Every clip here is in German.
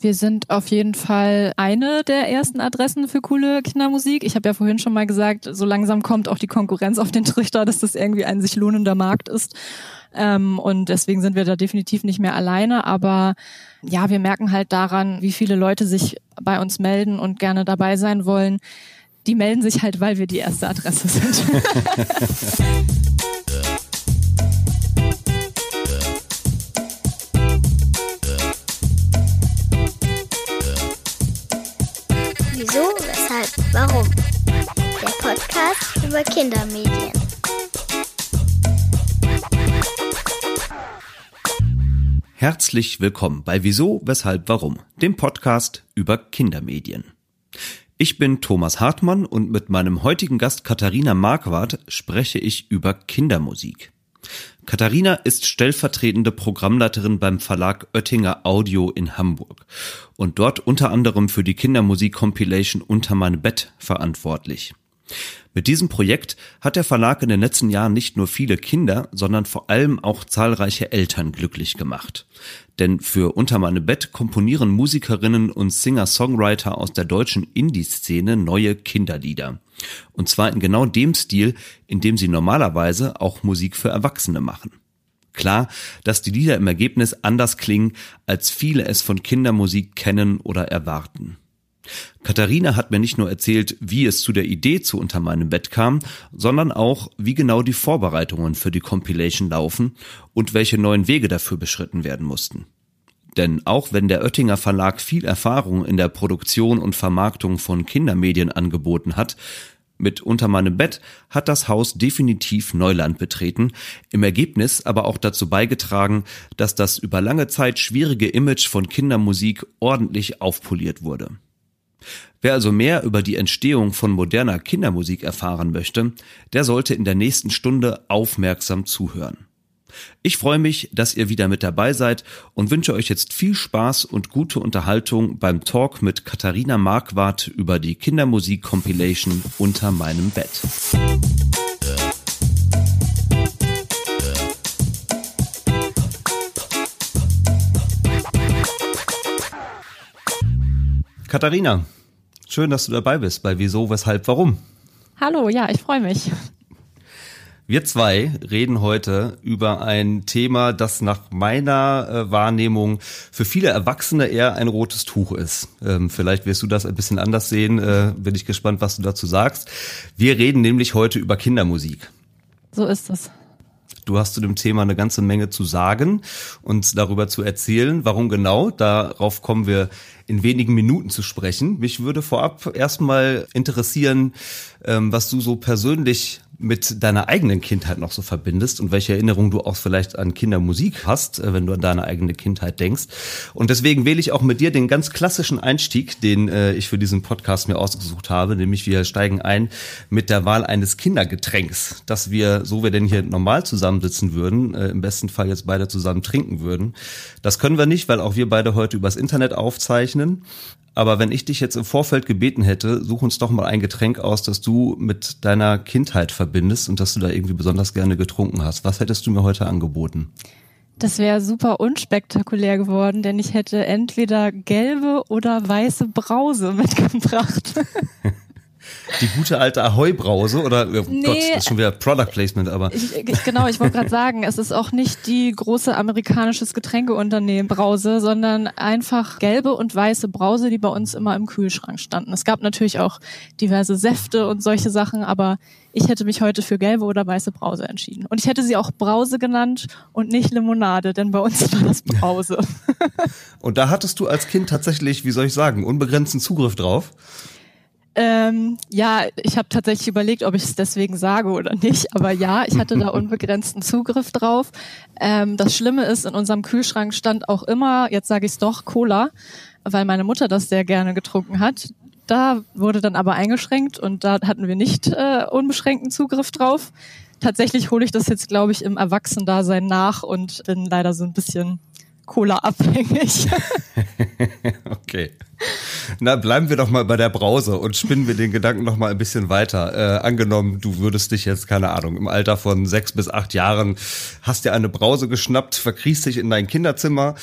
Wir sind auf jeden Fall eine der ersten Adressen für coole Kindermusik. Ich habe ja vorhin schon mal gesagt, so langsam kommt auch die Konkurrenz auf den Trichter, dass das irgendwie ein sich lohnender Markt ist. Ähm, und deswegen sind wir da definitiv nicht mehr alleine. Aber ja, wir merken halt daran, wie viele Leute sich bei uns melden und gerne dabei sein wollen. Die melden sich halt, weil wir die erste Adresse sind. Wieso, weshalb, warum? Der Podcast über Kindermedien. Herzlich willkommen bei Wieso, weshalb, warum, dem Podcast über Kindermedien. Ich bin Thomas Hartmann und mit meinem heutigen Gast Katharina Marquardt spreche ich über Kindermusik. Katharina ist stellvertretende Programmleiterin beim Verlag Oettinger Audio in Hamburg und dort unter anderem für die Kindermusik-Compilation Unter mein Bett verantwortlich. Mit diesem Projekt hat der Verlag in den letzten Jahren nicht nur viele Kinder, sondern vor allem auch zahlreiche Eltern glücklich gemacht. Denn für Unter meine Bett komponieren Musikerinnen und Singer-Songwriter aus der deutschen Indie-Szene neue Kinderlieder. Und zwar in genau dem Stil, in dem sie normalerweise auch Musik für Erwachsene machen. Klar, dass die Lieder im Ergebnis anders klingen, als viele es von Kindermusik kennen oder erwarten. Katharina hat mir nicht nur erzählt, wie es zu der Idee zu Unter meinem Bett kam, sondern auch, wie genau die Vorbereitungen für die Compilation laufen und welche neuen Wege dafür beschritten werden mussten. Denn auch wenn der Oettinger Verlag viel Erfahrung in der Produktion und Vermarktung von Kindermedien angeboten hat, mit Unter meinem Bett hat das Haus definitiv Neuland betreten, im Ergebnis aber auch dazu beigetragen, dass das über lange Zeit schwierige Image von Kindermusik ordentlich aufpoliert wurde. Wer also mehr über die Entstehung von moderner Kindermusik erfahren möchte, der sollte in der nächsten Stunde aufmerksam zuhören. Ich freue mich, dass ihr wieder mit dabei seid und wünsche euch jetzt viel Spaß und gute Unterhaltung beim Talk mit Katharina Marquardt über die Kindermusik Compilation Unter meinem Bett. Katharina, schön, dass du dabei bist bei Wieso, Weshalb, Warum. Hallo, ja, ich freue mich. Wir zwei reden heute über ein Thema, das nach meiner äh, Wahrnehmung für viele Erwachsene eher ein rotes Tuch ist. Ähm, vielleicht wirst du das ein bisschen anders sehen. Äh, bin ich gespannt, was du dazu sagst. Wir reden nämlich heute über Kindermusik. So ist es. Du hast zu dem Thema eine ganze Menge zu sagen und darüber zu erzählen. Warum genau? Darauf kommen wir in wenigen Minuten zu sprechen. Mich würde vorab erstmal interessieren, ähm, was du so persönlich mit deiner eigenen Kindheit noch so verbindest und welche Erinnerungen du auch vielleicht an Kindermusik hast, äh, wenn du an deine eigene Kindheit denkst. Und deswegen wähle ich auch mit dir den ganz klassischen Einstieg, den äh, ich für diesen Podcast mir ausgesucht habe, nämlich wir steigen ein mit der Wahl eines Kindergetränks, dass wir, so wir denn hier normal zusammensitzen würden, äh, im besten Fall jetzt beide zusammen trinken würden. Das können wir nicht, weil auch wir beide heute übers Internet aufzeichnen. Aber wenn ich dich jetzt im Vorfeld gebeten hätte, such uns doch mal ein Getränk aus, das du mit deiner Kindheit verbindest und das du da irgendwie besonders gerne getrunken hast. Was hättest du mir heute angeboten? Das wäre super unspektakulär geworden, denn ich hätte entweder gelbe oder weiße Brause mitgebracht. Die gute alte Ahoi-Brause oder oh nee, Gott, das ist schon wieder Product Placement, aber. Ich, ich, genau, ich wollte gerade sagen, es ist auch nicht die große amerikanisches Getränkeunternehmen Brause, sondern einfach gelbe und weiße Brause, die bei uns immer im Kühlschrank standen. Es gab natürlich auch diverse Säfte und solche Sachen, aber ich hätte mich heute für gelbe oder weiße Brause entschieden. Und ich hätte sie auch Brause genannt und nicht Limonade, denn bei uns war das Brause. und da hattest du als Kind tatsächlich, wie soll ich sagen, unbegrenzten Zugriff drauf? Ähm, ja, ich habe tatsächlich überlegt, ob ich es deswegen sage oder nicht. Aber ja, ich hatte da unbegrenzten Zugriff drauf. Ähm, das Schlimme ist, in unserem Kühlschrank stand auch immer, jetzt sage ich es doch, Cola, weil meine Mutter das sehr gerne getrunken hat. Da wurde dann aber eingeschränkt und da hatten wir nicht äh, unbeschränkten Zugriff drauf. Tatsächlich hole ich das jetzt, glaube ich, im Erwachsendasein nach und bin leider so ein bisschen Cola abhängig. okay. Na, bleiben wir doch mal bei der Brause und spinnen wir den Gedanken noch mal ein bisschen weiter. Äh, angenommen, du würdest dich jetzt, keine Ahnung, im Alter von sechs bis acht Jahren, hast dir eine Brause geschnappt, verkriechst dich in dein Kinderzimmer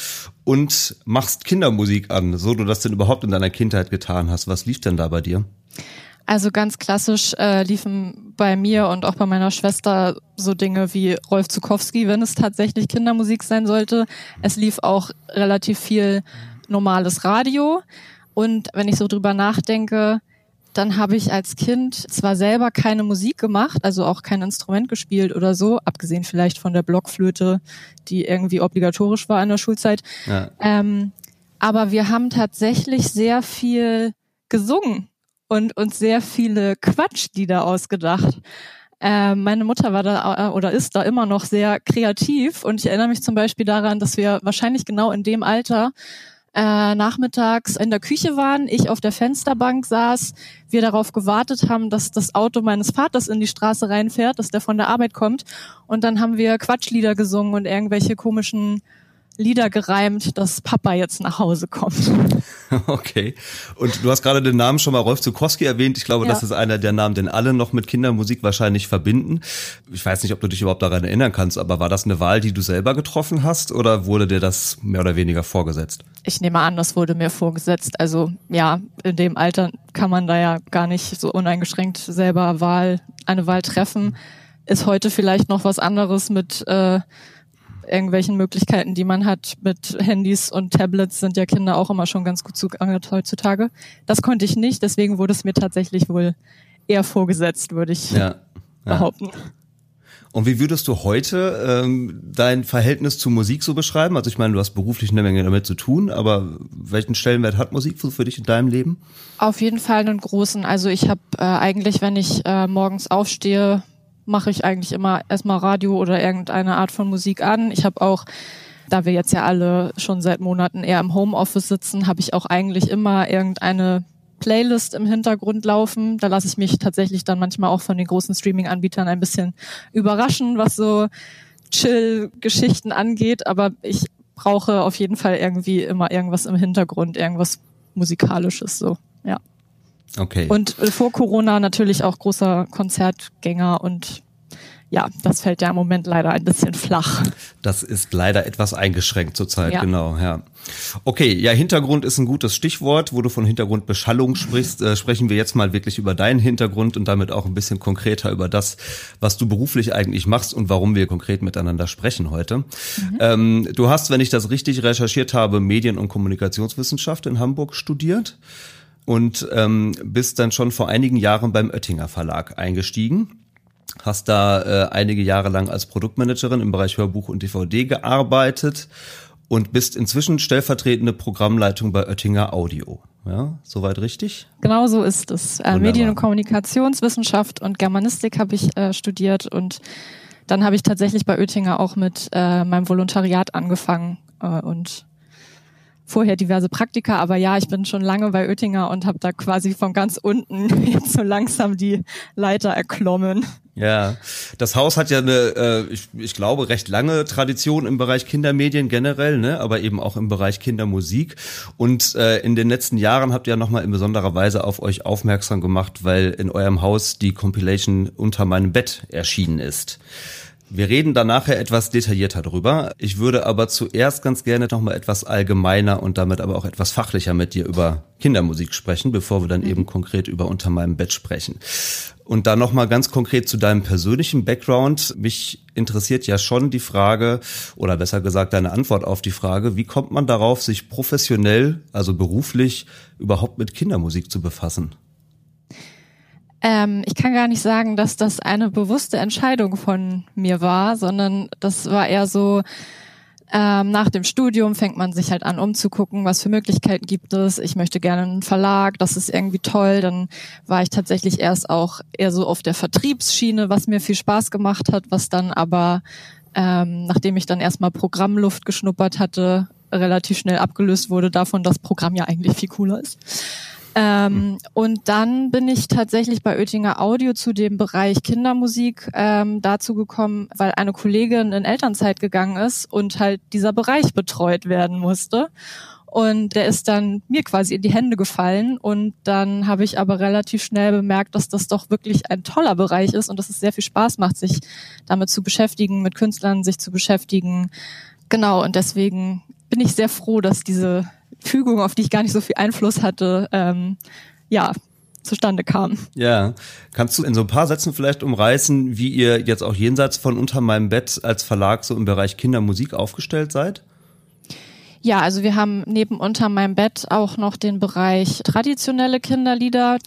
und machst Kindermusik an, so du das denn überhaupt in deiner Kindheit getan hast. Was lief denn da bei dir? Also ganz klassisch äh, liefen bei mir und auch bei meiner Schwester so Dinge wie Rolf Zukowski, wenn es tatsächlich Kindermusik sein sollte. Es lief auch relativ viel normales Radio. Und wenn ich so drüber nachdenke, dann habe ich als Kind zwar selber keine Musik gemacht, also auch kein Instrument gespielt oder so, abgesehen vielleicht von der Blockflöte, die irgendwie obligatorisch war in der Schulzeit. Ja. Ähm, aber wir haben tatsächlich sehr viel gesungen und uns sehr viele Quatschlieder ausgedacht. Äh, meine Mutter war da äh, oder ist da immer noch sehr kreativ und ich erinnere mich zum Beispiel daran, dass wir wahrscheinlich genau in dem Alter äh, nachmittags in der Küche waren, ich auf der Fensterbank saß, wir darauf gewartet haben, dass das Auto meines Vaters in die Straße reinfährt, dass der von der Arbeit kommt und dann haben wir Quatschlieder gesungen und irgendwelche komischen Lieder gereimt, dass Papa jetzt nach Hause kommt. Okay. Und du hast gerade den Namen schon mal Rolf Zukowski erwähnt. Ich glaube, ja. das ist einer der Namen, den alle noch mit Kindermusik wahrscheinlich verbinden. Ich weiß nicht, ob du dich überhaupt daran erinnern kannst, aber war das eine Wahl, die du selber getroffen hast oder wurde dir das mehr oder weniger vorgesetzt? Ich nehme an, das wurde mir vorgesetzt. Also ja, in dem Alter kann man da ja gar nicht so uneingeschränkt selber Wahl, eine Wahl treffen. Ist heute vielleicht noch was anderes mit äh, irgendwelchen Möglichkeiten, die man hat mit Handys und Tablets, sind ja Kinder auch immer schon ganz gut zugeangelt heutzutage. Das konnte ich nicht, deswegen wurde es mir tatsächlich wohl eher vorgesetzt, würde ich ja, ja. behaupten. Und wie würdest du heute ähm, dein Verhältnis zu Musik so beschreiben? Also ich meine, du hast beruflich eine Menge damit zu tun, aber welchen Stellenwert hat Musik für dich in deinem Leben? Auf jeden Fall einen großen. Also ich habe äh, eigentlich, wenn ich äh, morgens aufstehe, mache ich eigentlich immer erstmal Radio oder irgendeine Art von Musik an. Ich habe auch, da wir jetzt ja alle schon seit Monaten eher im Homeoffice sitzen, habe ich auch eigentlich immer irgendeine Playlist im Hintergrund laufen. Da lasse ich mich tatsächlich dann manchmal auch von den großen Streaming-Anbietern ein bisschen überraschen, was so Chill-Geschichten angeht. Aber ich brauche auf jeden Fall irgendwie immer irgendwas im Hintergrund, irgendwas musikalisches so. Ja. Okay. Und äh, vor Corona natürlich auch großer Konzertgänger und ja, das fällt ja im Moment leider ein bisschen flach. Das ist leider etwas eingeschränkt zurzeit, ja. genau, ja. Okay, ja, Hintergrund ist ein gutes Stichwort. Wo du von Hintergrundbeschallung sprichst, äh, sprechen wir jetzt mal wirklich über deinen Hintergrund und damit auch ein bisschen konkreter über das, was du beruflich eigentlich machst und warum wir konkret miteinander sprechen heute. Mhm. Ähm, du hast, wenn ich das richtig recherchiert habe, Medien- und Kommunikationswissenschaft in Hamburg studiert und ähm, bist dann schon vor einigen Jahren beim Oettinger Verlag eingestiegen. Hast da äh, einige Jahre lang als Produktmanagerin im Bereich Hörbuch und DVD gearbeitet und bist inzwischen stellvertretende Programmleitung bei Oettinger Audio. Ja, soweit richtig? Genau so ist es. Äh, Medien- und Kommunikationswissenschaft und Germanistik habe ich äh, studiert und dann habe ich tatsächlich bei Oettinger auch mit äh, meinem Volontariat angefangen äh, und vorher diverse Praktika, aber ja, ich bin schon lange bei Oettinger und habe da quasi von ganz unten jetzt so langsam die Leiter erklommen. Ja, das Haus hat ja eine, äh, ich, ich glaube, recht lange Tradition im Bereich Kindermedien generell, ne, aber eben auch im Bereich Kindermusik. Und äh, in den letzten Jahren habt ihr ja nochmal in besonderer Weise auf euch aufmerksam gemacht, weil in eurem Haus die Compilation Unter meinem Bett erschienen ist. Wir reden da nachher etwas detaillierter drüber. Ich würde aber zuerst ganz gerne noch mal etwas allgemeiner und damit aber auch etwas fachlicher mit dir über Kindermusik sprechen, bevor wir dann mhm. eben konkret über Unter meinem Bett sprechen. Und dann noch mal ganz konkret zu deinem persönlichen Background. Mich interessiert ja schon die Frage oder besser gesagt deine Antwort auf die Frage, wie kommt man darauf, sich professionell, also beruflich überhaupt mit Kindermusik zu befassen? Ähm, ich kann gar nicht sagen, dass das eine bewusste Entscheidung von mir war, sondern das war eher so, ähm, nach dem Studium fängt man sich halt an umzugucken, was für Möglichkeiten gibt es. Ich möchte gerne einen Verlag, das ist irgendwie toll. Dann war ich tatsächlich erst auch eher so auf der Vertriebsschiene, was mir viel Spaß gemacht hat, was dann aber, ähm, nachdem ich dann erstmal Programmluft geschnuppert hatte, relativ schnell abgelöst wurde davon, dass Programm ja eigentlich viel cooler ist. Ähm, und dann bin ich tatsächlich bei Oettinger Audio zu dem Bereich Kindermusik ähm, dazu gekommen, weil eine Kollegin in Elternzeit gegangen ist und halt dieser Bereich betreut werden musste. Und der ist dann mir quasi in die Hände gefallen. Und dann habe ich aber relativ schnell bemerkt, dass das doch wirklich ein toller Bereich ist und dass es sehr viel Spaß macht, sich damit zu beschäftigen, mit Künstlern sich zu beschäftigen. Genau, und deswegen bin ich sehr froh, dass diese Fügung, auf die ich gar nicht so viel Einfluss hatte, ähm, ja, zustande kam. Ja, kannst du in so ein paar Sätzen vielleicht umreißen, wie ihr jetzt auch jenseits von Unter meinem Bett als Verlag so im Bereich Kindermusik aufgestellt seid? Ja, also wir haben neben Unter meinem Bett auch noch den Bereich traditionelle Kinderlieder.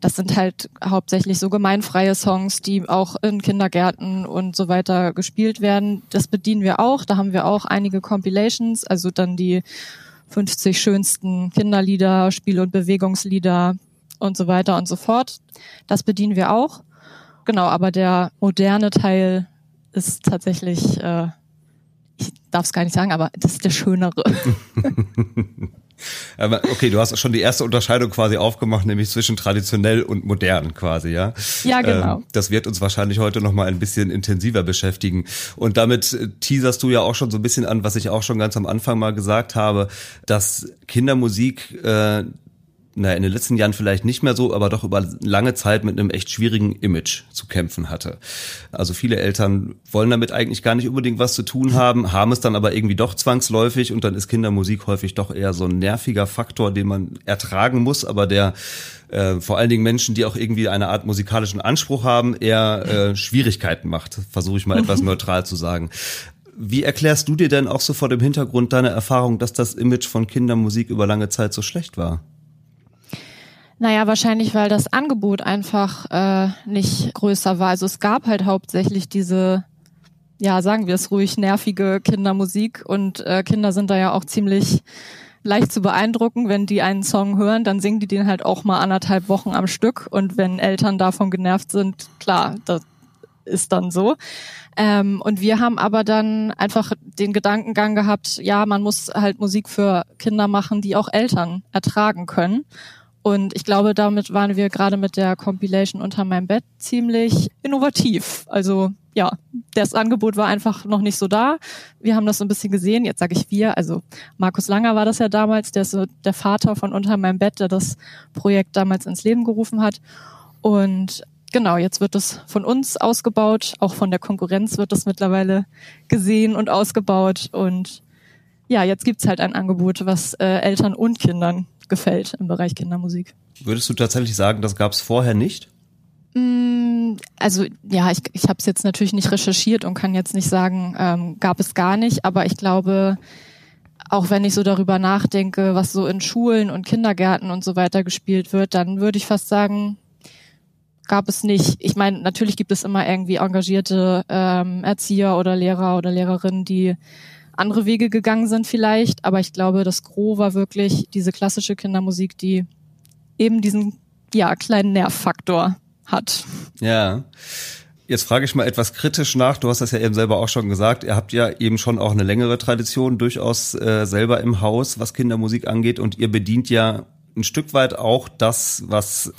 Das sind halt hauptsächlich so gemeinfreie Songs, die auch in Kindergärten und so weiter gespielt werden. Das bedienen wir auch. Da haben wir auch einige Compilations, also dann die 50 schönsten Kinderlieder, Spiel- und Bewegungslieder und so weiter und so fort. Das bedienen wir auch. Genau, aber der moderne Teil ist tatsächlich äh, ich darf es gar nicht sagen, aber das ist der schönere. Aber okay, du hast schon die erste Unterscheidung quasi aufgemacht, nämlich zwischen traditionell und modern quasi, ja? Ja, genau. Ähm, das wird uns wahrscheinlich heute noch mal ein bisschen intensiver beschäftigen. Und damit äh, teaserst du ja auch schon so ein bisschen an, was ich auch schon ganz am Anfang mal gesagt habe, dass Kindermusik äh, naja, in den letzten Jahren vielleicht nicht mehr so, aber doch über lange Zeit mit einem echt schwierigen Image zu kämpfen hatte. Also viele Eltern wollen damit eigentlich gar nicht unbedingt was zu tun haben, haben es dann aber irgendwie doch zwangsläufig und dann ist Kindermusik häufig doch eher so ein nerviger Faktor, den man ertragen muss, aber der äh, vor allen Dingen Menschen, die auch irgendwie eine Art musikalischen Anspruch haben, eher äh, Schwierigkeiten macht. Versuche ich mal etwas neutral zu sagen. Wie erklärst du dir denn auch so vor dem Hintergrund deiner Erfahrung, dass das Image von Kindermusik über lange Zeit so schlecht war? Naja, wahrscheinlich, weil das Angebot einfach äh, nicht größer war. Also es gab halt hauptsächlich diese, ja, sagen wir es ruhig, nervige Kindermusik und äh, Kinder sind da ja auch ziemlich leicht zu beeindrucken. Wenn die einen Song hören, dann singen die den halt auch mal anderthalb Wochen am Stück und wenn Eltern davon genervt sind, klar, das ist dann so. Ähm, und wir haben aber dann einfach den Gedankengang gehabt, ja, man muss halt Musik für Kinder machen, die auch Eltern ertragen können. Und ich glaube, damit waren wir gerade mit der Compilation unter meinem Bett ziemlich innovativ. Also ja, das Angebot war einfach noch nicht so da. Wir haben das so ein bisschen gesehen. Jetzt sage ich wir. Also Markus Langer war das ja damals, der ist so der Vater von unter meinem Bett, der das Projekt damals ins Leben gerufen hat. Und genau, jetzt wird es von uns ausgebaut. Auch von der Konkurrenz wird das mittlerweile gesehen und ausgebaut. Und ja, jetzt gibt's halt ein Angebot, was äh, Eltern und Kindern gefällt im Bereich Kindermusik. Würdest du tatsächlich sagen, das gab es vorher nicht? Mm, also ja, ich, ich habe es jetzt natürlich nicht recherchiert und kann jetzt nicht sagen, ähm, gab es gar nicht, aber ich glaube, auch wenn ich so darüber nachdenke, was so in Schulen und Kindergärten und so weiter gespielt wird, dann würde ich fast sagen, gab es nicht. Ich meine, natürlich gibt es immer irgendwie engagierte ähm, Erzieher oder Lehrer oder Lehrerinnen, die andere Wege gegangen sind vielleicht, aber ich glaube, das Gros war wirklich diese klassische Kindermusik, die eben diesen ja kleinen Nervfaktor hat. Ja. Jetzt frage ich mal etwas kritisch nach. Du hast das ja eben selber auch schon gesagt. Ihr habt ja eben schon auch eine längere Tradition durchaus äh, selber im Haus, was Kindermusik angeht. Und ihr bedient ja ein Stück weit auch das, was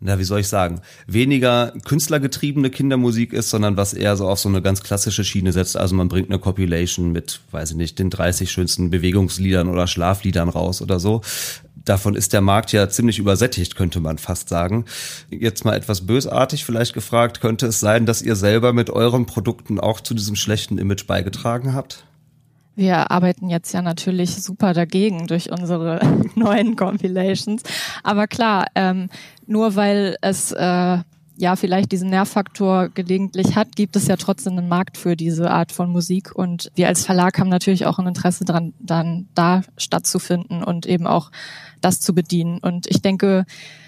na, wie soll ich sagen, weniger künstlergetriebene Kindermusik ist, sondern was eher so auf so eine ganz klassische Schiene setzt. Also man bringt eine Compilation mit, weiß ich nicht, den 30 schönsten Bewegungsliedern oder Schlafliedern raus oder so. Davon ist der Markt ja ziemlich übersättigt, könnte man fast sagen. Jetzt mal etwas bösartig vielleicht gefragt, könnte es sein, dass ihr selber mit euren Produkten auch zu diesem schlechten Image beigetragen habt? Wir arbeiten jetzt ja natürlich super dagegen durch unsere neuen Compilations. Aber klar, ähm, nur weil es äh, ja vielleicht diesen Nervfaktor gelegentlich hat, gibt es ja trotzdem einen Markt für diese Art von Musik. Und wir als Verlag haben natürlich auch ein Interesse daran, dann da stattzufinden und eben auch das zu bedienen. Und ich denke,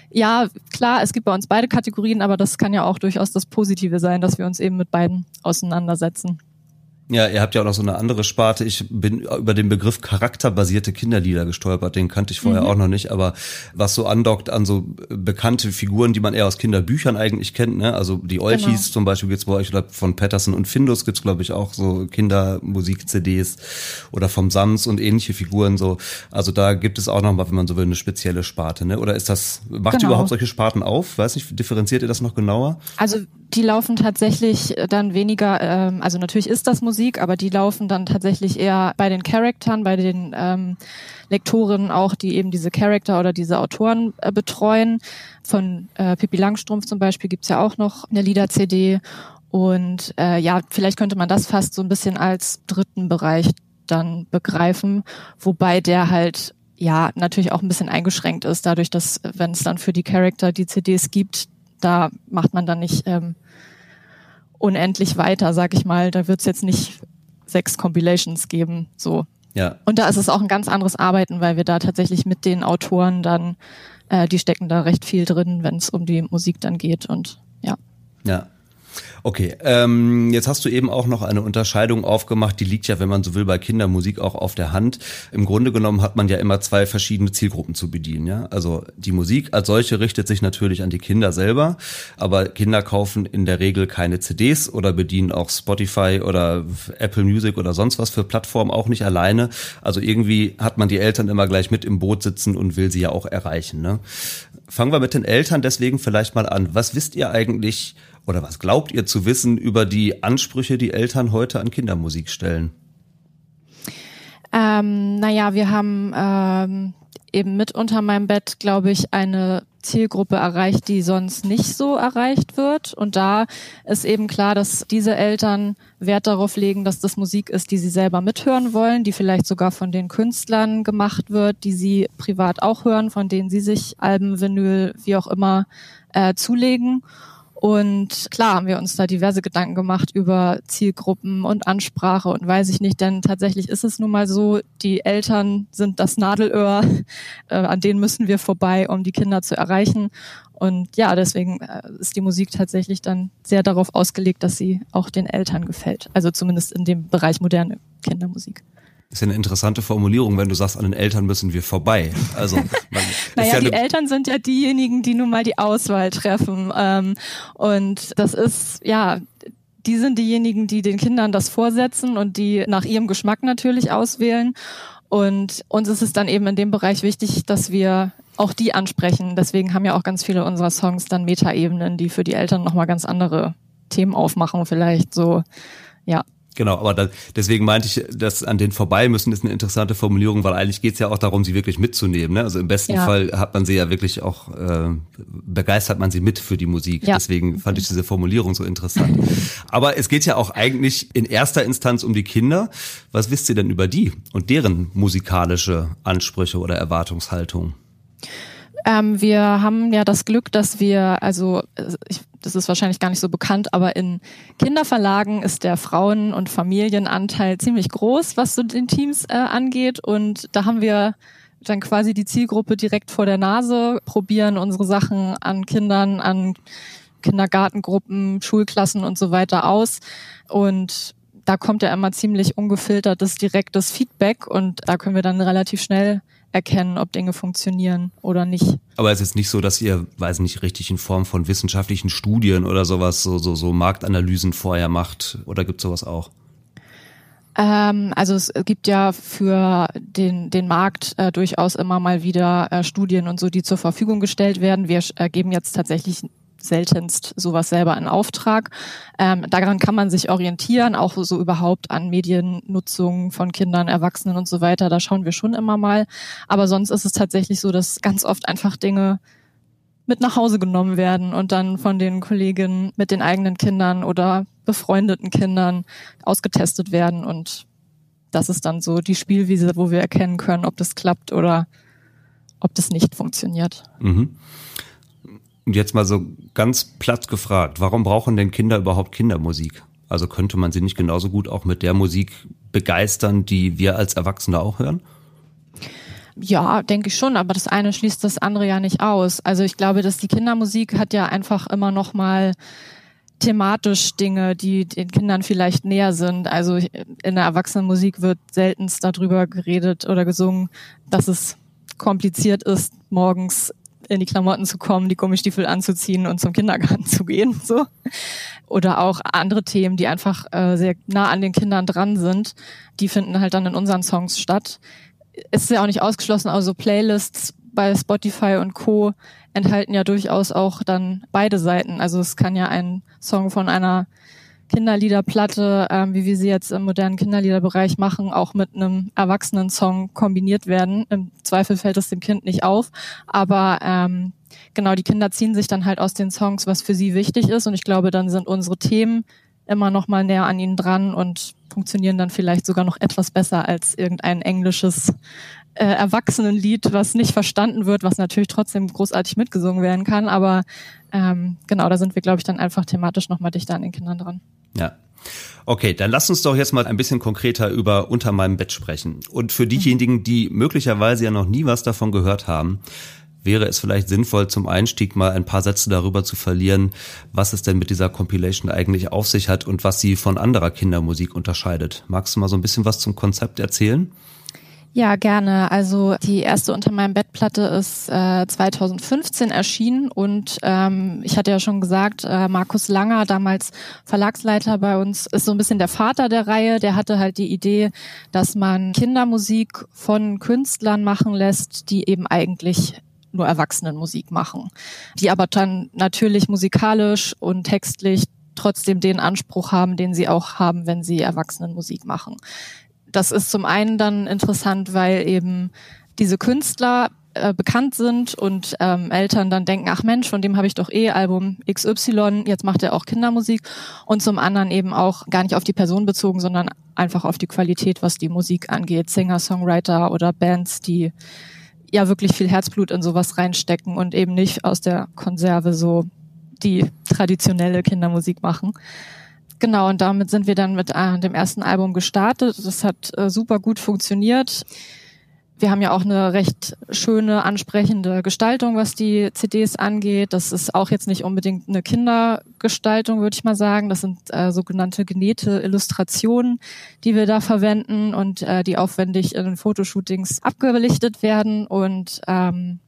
ja, klar, es gibt bei uns beide Kategorien, aber das kann ja auch durchaus das Positive sein, dass wir uns eben mit beiden auseinandersetzen. Ja, ihr habt ja auch noch so eine andere Sparte. Ich bin über den Begriff charakterbasierte Kinderlieder gestolpert. Den kannte ich vorher mhm. auch noch nicht. Aber was so andockt an so bekannte Figuren, die man eher aus Kinderbüchern eigentlich kennt. Ne? Also die Olchis genau. zum Beispiel gibt's bei euch oder von Patterson und Findus gibt's glaube ich auch so Kindermusik-CDs oder vom Sams und ähnliche Figuren so. Also da gibt es auch noch mal, wenn man so will, eine spezielle Sparte. Ne? Oder ist das macht genau. ihr überhaupt solche Sparten auf? Weiß nicht, differenziert ihr das noch genauer? Also Die laufen tatsächlich dann weniger, ähm, also natürlich ist das Musik, aber die laufen dann tatsächlich eher bei den Charaktern, bei den ähm, Lektoren auch, die eben diese Charakter oder diese Autoren äh, betreuen. Von äh, Pippi Langstrumpf zum Beispiel gibt's ja auch noch eine Lieder-CD. Und äh, ja, vielleicht könnte man das fast so ein bisschen als dritten Bereich dann begreifen, wobei der halt ja natürlich auch ein bisschen eingeschränkt ist, dadurch, dass wenn es dann für die Charakter die CDs gibt, da macht man dann nicht ähm, unendlich weiter, sag ich mal. Da wird es jetzt nicht sechs Compilations geben. So. Ja. Und da ist es auch ein ganz anderes Arbeiten, weil wir da tatsächlich mit den Autoren dann, äh, die stecken da recht viel drin, wenn es um die Musik dann geht und ja. Ja. Okay, ähm, jetzt hast du eben auch noch eine Unterscheidung aufgemacht, die liegt ja, wenn man so will, bei Kindermusik auch auf der Hand. Im Grunde genommen hat man ja immer zwei verschiedene Zielgruppen zu bedienen. Ja? Also die Musik als solche richtet sich natürlich an die Kinder selber, aber Kinder kaufen in der Regel keine CDs oder bedienen auch Spotify oder Apple Music oder sonst was für Plattformen auch nicht alleine. Also irgendwie hat man die Eltern immer gleich mit im Boot sitzen und will sie ja auch erreichen. Ne? Fangen wir mit den Eltern deswegen vielleicht mal an. Was wisst ihr eigentlich, oder was glaubt ihr zu wissen über die Ansprüche, die Eltern heute an Kindermusik stellen? Ähm, naja, wir haben ähm, eben mit unter meinem Bett, glaube ich, eine Zielgruppe erreicht, die sonst nicht so erreicht wird. Und da ist eben klar, dass diese Eltern Wert darauf legen, dass das Musik ist, die sie selber mithören wollen, die vielleicht sogar von den Künstlern gemacht wird, die sie privat auch hören, von denen sie sich Alben, Vinyl, wie auch immer äh, zulegen. Und klar haben wir uns da diverse Gedanken gemacht über Zielgruppen und Ansprache und weiß ich nicht, denn tatsächlich ist es nun mal so, die Eltern sind das Nadelöhr, äh, an denen müssen wir vorbei, um die Kinder zu erreichen. Und ja, deswegen äh, ist die Musik tatsächlich dann sehr darauf ausgelegt, dass sie auch den Eltern gefällt. Also zumindest in dem Bereich moderne Kindermusik ist ja eine interessante Formulierung, wenn du sagst, an den Eltern müssen wir vorbei. Also naja, ja die Eltern sind ja diejenigen, die nun mal die Auswahl treffen. Ähm, und das ist ja die sind diejenigen, die den Kindern das vorsetzen und die nach ihrem Geschmack natürlich auswählen. Und uns ist es dann eben in dem Bereich wichtig, dass wir auch die ansprechen. Deswegen haben ja auch ganz viele unserer Songs dann Metaebenen, die für die Eltern nochmal ganz andere Themen aufmachen, vielleicht so, ja. Genau, aber da, deswegen meinte ich, dass an den vorbei müssen ist eine interessante Formulierung, weil eigentlich geht es ja auch darum, sie wirklich mitzunehmen. Ne? Also im besten ja. Fall hat man sie ja wirklich auch, äh, begeistert man sie mit für die Musik. Ja. Deswegen fand ich diese Formulierung so interessant. aber es geht ja auch eigentlich in erster Instanz um die Kinder. Was wisst ihr denn über die und deren musikalische Ansprüche oder Erwartungshaltung? Ähm, wir haben ja das Glück, dass wir, also ich, das ist wahrscheinlich gar nicht so bekannt, aber in Kinderverlagen ist der Frauen- und Familienanteil ziemlich groß, was so den Teams äh, angeht. Und da haben wir dann quasi die Zielgruppe direkt vor der Nase, probieren unsere Sachen an Kindern, an Kindergartengruppen, Schulklassen und so weiter aus. Und da kommt ja immer ziemlich ungefiltertes, direktes Feedback und da können wir dann relativ schnell erkennen, ob Dinge funktionieren oder nicht. Aber es ist nicht so, dass ihr, weiß nicht, richtig in Form von wissenschaftlichen Studien oder sowas, so, so, so Marktanalysen vorher macht? Oder gibt es sowas auch? Ähm, also es gibt ja für den, den Markt äh, durchaus immer mal wieder äh, Studien und so, die zur Verfügung gestellt werden. Wir äh, geben jetzt tatsächlich seltenst sowas selber in Auftrag. Ähm, daran kann man sich orientieren, auch so überhaupt an Mediennutzung von Kindern, Erwachsenen und so weiter. Da schauen wir schon immer mal. Aber sonst ist es tatsächlich so, dass ganz oft einfach Dinge mit nach Hause genommen werden und dann von den Kollegen mit den eigenen Kindern oder befreundeten Kindern ausgetestet werden. Und das ist dann so die Spielwiese, wo wir erkennen können, ob das klappt oder ob das nicht funktioniert. Mhm. Und jetzt mal so ganz platt gefragt, warum brauchen denn Kinder überhaupt Kindermusik? Also könnte man sie nicht genauso gut auch mit der Musik begeistern, die wir als Erwachsene auch hören? Ja, denke ich schon, aber das eine schließt das andere ja nicht aus. Also ich glaube, dass die Kindermusik hat ja einfach immer noch mal thematisch Dinge, die den Kindern vielleicht näher sind. Also in der Erwachsenenmusik wird seltenst darüber geredet oder gesungen, dass es kompliziert ist, morgens in die Klamotten zu kommen, die Gummistiefel anzuziehen und zum Kindergarten zu gehen. So. Oder auch andere Themen, die einfach äh, sehr nah an den Kindern dran sind, die finden halt dann in unseren Songs statt. Ist ja auch nicht ausgeschlossen, also Playlists bei Spotify und Co. enthalten ja durchaus auch dann beide Seiten. Also es kann ja ein Song von einer Kinderliederplatte, ähm, wie wir sie jetzt im modernen Kinderliederbereich machen, auch mit einem erwachsenen Song kombiniert werden. Im Zweifel fällt es dem Kind nicht auf, aber ähm, genau, die Kinder ziehen sich dann halt aus den Songs, was für sie wichtig ist und ich glaube, dann sind unsere Themen immer noch mal näher an ihnen dran und funktionieren dann vielleicht sogar noch etwas besser als irgendein englisches äh, Erwachsenenlied, was nicht verstanden wird, was natürlich trotzdem großartig mitgesungen werden kann. Aber ähm, genau, da sind wir, glaube ich, dann einfach thematisch noch mal dichter an den Kindern dran. Ja. Okay, dann lass uns doch jetzt mal ein bisschen konkreter über Unter meinem Bett sprechen. Und für diejenigen, die möglicherweise ja noch nie was davon gehört haben, wäre es vielleicht sinnvoll, zum Einstieg mal ein paar Sätze darüber zu verlieren, was es denn mit dieser Compilation eigentlich auf sich hat und was sie von anderer Kindermusik unterscheidet. Magst du mal so ein bisschen was zum Konzept erzählen? Ja, gerne. Also die erste Unter meinem Bettplatte ist äh, 2015 erschienen und ähm, ich hatte ja schon gesagt, äh, Markus Langer, damals Verlagsleiter bei uns, ist so ein bisschen der Vater der Reihe. Der hatte halt die Idee, dass man Kindermusik von Künstlern machen lässt, die eben eigentlich nur Erwachsenenmusik machen, die aber dann natürlich musikalisch und textlich trotzdem den Anspruch haben, den sie auch haben, wenn sie Erwachsenenmusik machen das ist zum einen dann interessant, weil eben diese Künstler äh, bekannt sind und ähm, Eltern dann denken, ach Mensch, von dem habe ich doch eh Album XY, jetzt macht er auch Kindermusik und zum anderen eben auch gar nicht auf die Person bezogen, sondern einfach auf die Qualität, was die Musik angeht, Singer, Songwriter oder Bands, die ja wirklich viel Herzblut in sowas reinstecken und eben nicht aus der Konserve so die traditionelle Kindermusik machen. Genau, und damit sind wir dann mit äh, dem ersten Album gestartet. Das hat äh, super gut funktioniert. Wir haben ja auch eine recht schöne, ansprechende Gestaltung, was die CDs angeht. Das ist auch jetzt nicht unbedingt eine Kindergestaltung, würde ich mal sagen. Das sind äh, sogenannte genähte Illustrationen, die wir da verwenden und äh, die aufwendig in den Fotoshootings abgelichtet werden. Und ähm,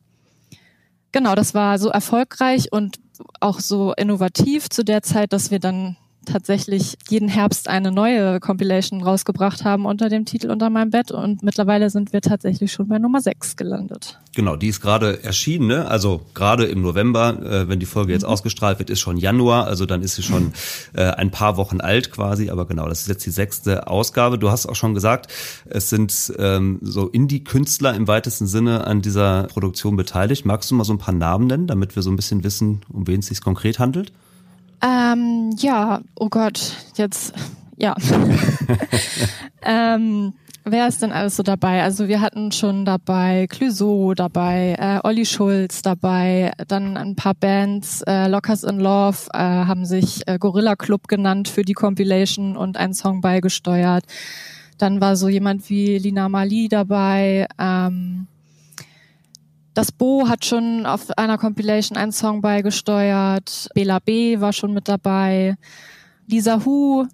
genau, das war so erfolgreich und auch so innovativ zu der Zeit, dass wir dann tatsächlich jeden Herbst eine neue Compilation rausgebracht haben unter dem Titel Unter meinem Bett und mittlerweile sind wir tatsächlich schon bei Nummer 6 gelandet. Genau, die ist gerade erschienen, ne? also gerade im November, äh, wenn die Folge jetzt mhm. ausgestrahlt wird, ist schon Januar, also dann ist sie schon äh, ein paar Wochen alt quasi, aber genau, das ist jetzt die sechste Ausgabe. Du hast auch schon gesagt, es sind ähm, so Indie-Künstler im weitesten Sinne an dieser Produktion beteiligt. Magst du mal so ein paar Namen nennen, damit wir so ein bisschen wissen, um wen es sich konkret handelt? Ähm, ja, oh Gott, jetzt, ja. ähm, wer ist denn alles so dabei? Also wir hatten schon dabei Clouseau dabei, äh, Olli Schulz dabei, dann ein paar Bands, äh, Lockers in Love äh, haben sich äh, Gorilla Club genannt für die Compilation und einen Song beigesteuert. Dann war so jemand wie Lina Mali dabei. Ähm, das Bo hat schon auf einer Compilation einen Song beigesteuert. Bela B war schon mit dabei. Lisa Hu.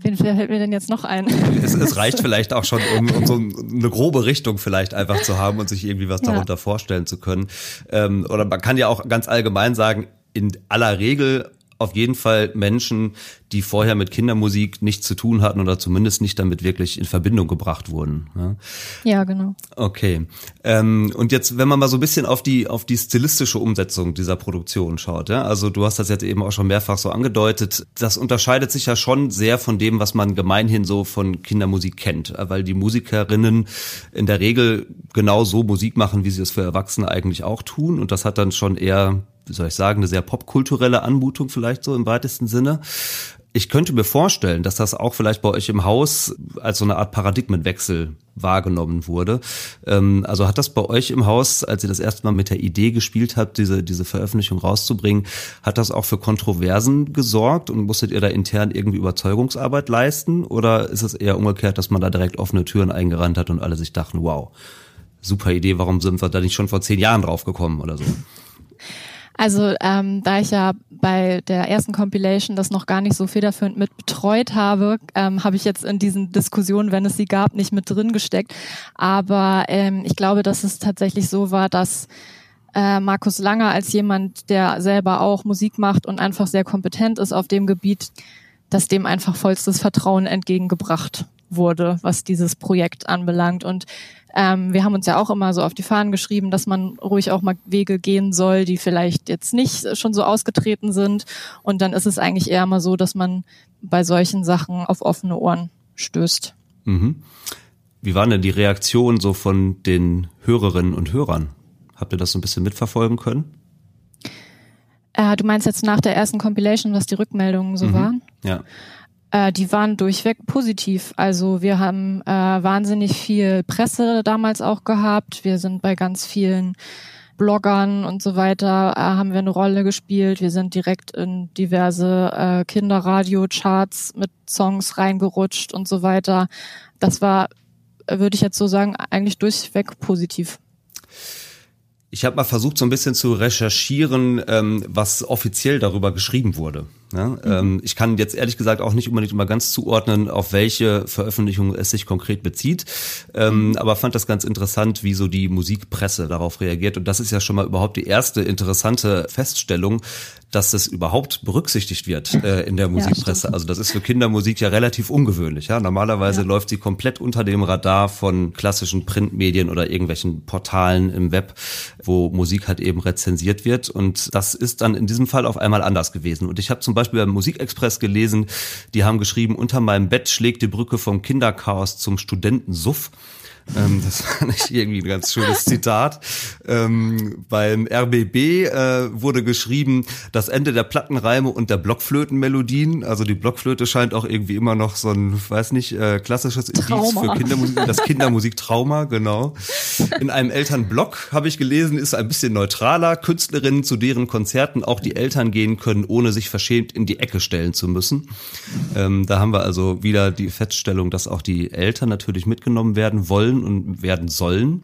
Wen fällt mir denn jetzt noch ein? Es, es reicht vielleicht auch schon, um, um so eine grobe Richtung vielleicht einfach zu haben und sich irgendwie was ja. darunter vorstellen zu können. Ähm, oder man kann ja auch ganz allgemein sagen, in aller Regel auf jeden Fall Menschen, die vorher mit Kindermusik nichts zu tun hatten oder zumindest nicht damit wirklich in Verbindung gebracht wurden. Ja, ja genau. Okay. Ähm, und jetzt, wenn man mal so ein bisschen auf die auf die stilistische Umsetzung dieser Produktion schaut, ja, also du hast das jetzt eben auch schon mehrfach so angedeutet, das unterscheidet sich ja schon sehr von dem, was man gemeinhin so von Kindermusik kennt, weil die Musikerinnen in der Regel genau so Musik machen, wie sie es für Erwachsene eigentlich auch tun und das hat dann schon eher wie soll ich sagen, eine sehr popkulturelle Anmutung vielleicht so im weitesten Sinne. Ich könnte mir vorstellen, dass das auch vielleicht bei euch im Haus als so eine Art Paradigmenwechsel wahrgenommen wurde. Ähm, also hat das bei euch im Haus, als ihr das erste Mal mit der Idee gespielt habt, diese, diese Veröffentlichung rauszubringen, hat das auch für Kontroversen gesorgt und musstet ihr da intern irgendwie Überzeugungsarbeit leisten? Oder ist es eher umgekehrt, dass man da direkt offene Türen eingerannt hat und alle sich dachten, wow, super Idee, warum sind wir da nicht schon vor zehn Jahren drauf gekommen oder so? Also ähm, da ich ja bei der ersten Compilation das noch gar nicht so federführend mit betreut habe, ähm, habe ich jetzt in diesen Diskussionen, wenn es sie gab, nicht mit drin gesteckt. Aber ähm, ich glaube, dass es tatsächlich so war, dass äh, Markus Langer als jemand, der selber auch Musik macht und einfach sehr kompetent ist auf dem Gebiet, dass dem einfach vollstes Vertrauen entgegengebracht wurde, was dieses Projekt anbelangt. Und Ähm, wir haben uns ja auch immer so auf die Fahnen geschrieben, dass man ruhig auch mal Wege gehen soll, die vielleicht jetzt nicht schon so ausgetreten sind. Und dann ist es eigentlich eher mal so, dass man bei solchen Sachen auf offene Ohren stößt. Mhm. Wie waren denn die Reaktionen so von den Hörerinnen und Hörern? Habt ihr das so ein bisschen mitverfolgen können? Äh, du meinst jetzt nach der ersten Compilation, was die Rückmeldungen so mhm. waren? Ja. Äh, die waren durchweg positiv. Also wir haben äh, wahnsinnig viel Presse damals auch gehabt. Wir sind bei ganz vielen Bloggern und so weiter äh, haben wir eine Rolle gespielt. Wir sind direkt in diverse äh, Kinderradio-Charts mit Songs reingerutscht und so weiter. Das war, würde ich jetzt so sagen, eigentlich durchweg positiv. Ich habe mal versucht, so ein bisschen zu recherchieren, ähm, was offiziell darüber geschrieben wurde. Ja, mhm. ähm, ich kann jetzt ehrlich gesagt auch nicht unbedingt immer ganz zuordnen, auf welche Veröffentlichung es sich konkret bezieht, ähm, mhm. aber fand das ganz interessant, wie so die Musikpresse darauf reagiert. Und das ist ja schon mal überhaupt die erste interessante Feststellung, dass es überhaupt berücksichtigt wird äh, in der Musikpresse. Ja, also das ist für Kindermusik ja relativ ungewöhnlich. Ja? Normalerweise ja. läuft sie komplett unter dem Radar von klassischen Printmedien oder irgendwelchen Portalen im Web, wo Musik halt eben rezensiert wird. Und das ist dann in diesem Fall auf einmal anders gewesen. Und ich habe zum Beispiel Beispiel beim Musikexpress gelesen, die haben geschrieben, unter meinem Bett schlägt die Brücke vom Kinderchaos zum Studentensuff. Ähm, das fand ich irgendwie ein ganz schönes Zitat. Ähm, beim RBB äh, wurde geschrieben, das Ende der Plattenreime und der Blockflötenmelodien. Also die Blockflöte scheint auch irgendwie immer noch so ein, weiß nicht, äh, klassisches Indiz für Kindermusik, das Kindermusiktrauma, genau. In einem Elternblog habe ich gelesen, ist ein bisschen neutraler. Künstlerinnen, zu deren Konzerten auch die Eltern gehen können, ohne sich verschämt in die Ecke stellen zu müssen. Ähm, da haben wir also wieder die Feststellung, dass auch die Eltern natürlich mitgenommen werden wollen wollen und werden sollen.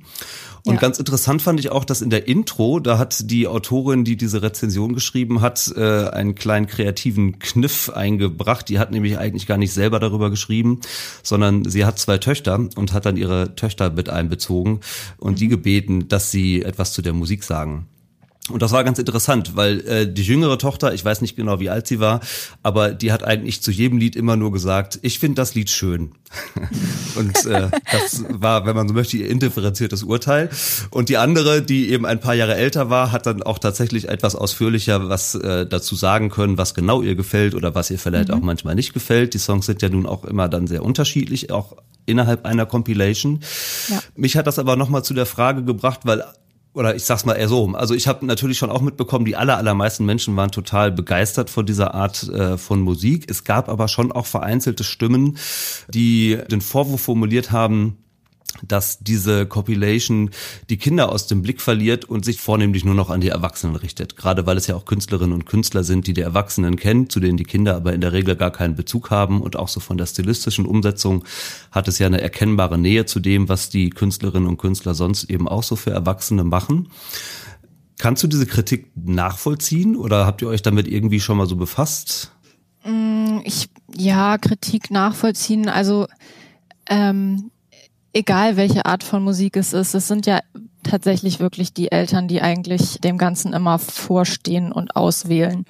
Und ja. ganz interessant fand ich auch, dass in der Intro, da hat die Autorin, die diese Rezension geschrieben hat, äh, einen kleinen kreativen Kniff eingebracht. Die hat nämlich eigentlich gar nicht selber darüber geschrieben, sondern sie hat zwei Töchter und hat dann ihre Töchter mit einbezogen und mhm. die gebeten, dass sie etwas zu der Musik sagen. Und das war ganz interessant, weil äh, die jüngere Tochter, ich weiß nicht genau, wie alt sie war, aber die hat eigentlich zu jedem Lied immer nur gesagt, ich finde das Lied schön. und äh, das war, wenn man so möchte, ihr indifferenziertes Urteil. Und die andere, die eben ein paar Jahre älter war, hat dann auch tatsächlich etwas ausführlicher was äh, dazu sagen können, was genau ihr gefällt oder was ihr vielleicht mhm. auch manchmal nicht gefällt. Die Songs sind ja nun auch immer dann sehr unterschiedlich, auch innerhalb einer Compilation. Ja. Mich hat das aber nochmal zu der Frage gebracht, weil oder ich sag's mal eher so, also ich habe natürlich schon auch mitbekommen, die aller, allermeisten Menschen waren total begeistert von dieser Art äh, von Musik. Es gab aber schon auch vereinzelte Stimmen, die den Vorwurf formuliert haben, dass diese Compilation die Kinder aus dem Blick verliert und sich vornehmlich nur noch an die Erwachsenen richtet. Gerade weil es ja auch Künstlerinnen und Künstler sind, die die Erwachsenen kennen, zu denen die Kinder aber in der Regel gar keinen Bezug haben. Und auch so von der stilistischen Umsetzung hat es ja eine erkennbare Nähe zu dem, was die Künstlerinnen und Künstler sonst eben auch so für Erwachsene machen. Kannst du diese Kritik nachvollziehen oder habt ihr euch damit irgendwie schon mal so befasst? Mm, ich, ja, Kritik nachvollziehen. Also ähm, egal welche Art von Musik es ist, es sind ja tatsächlich wirklich die Eltern, die eigentlich dem Ganzen immer vorstehen und auswählen.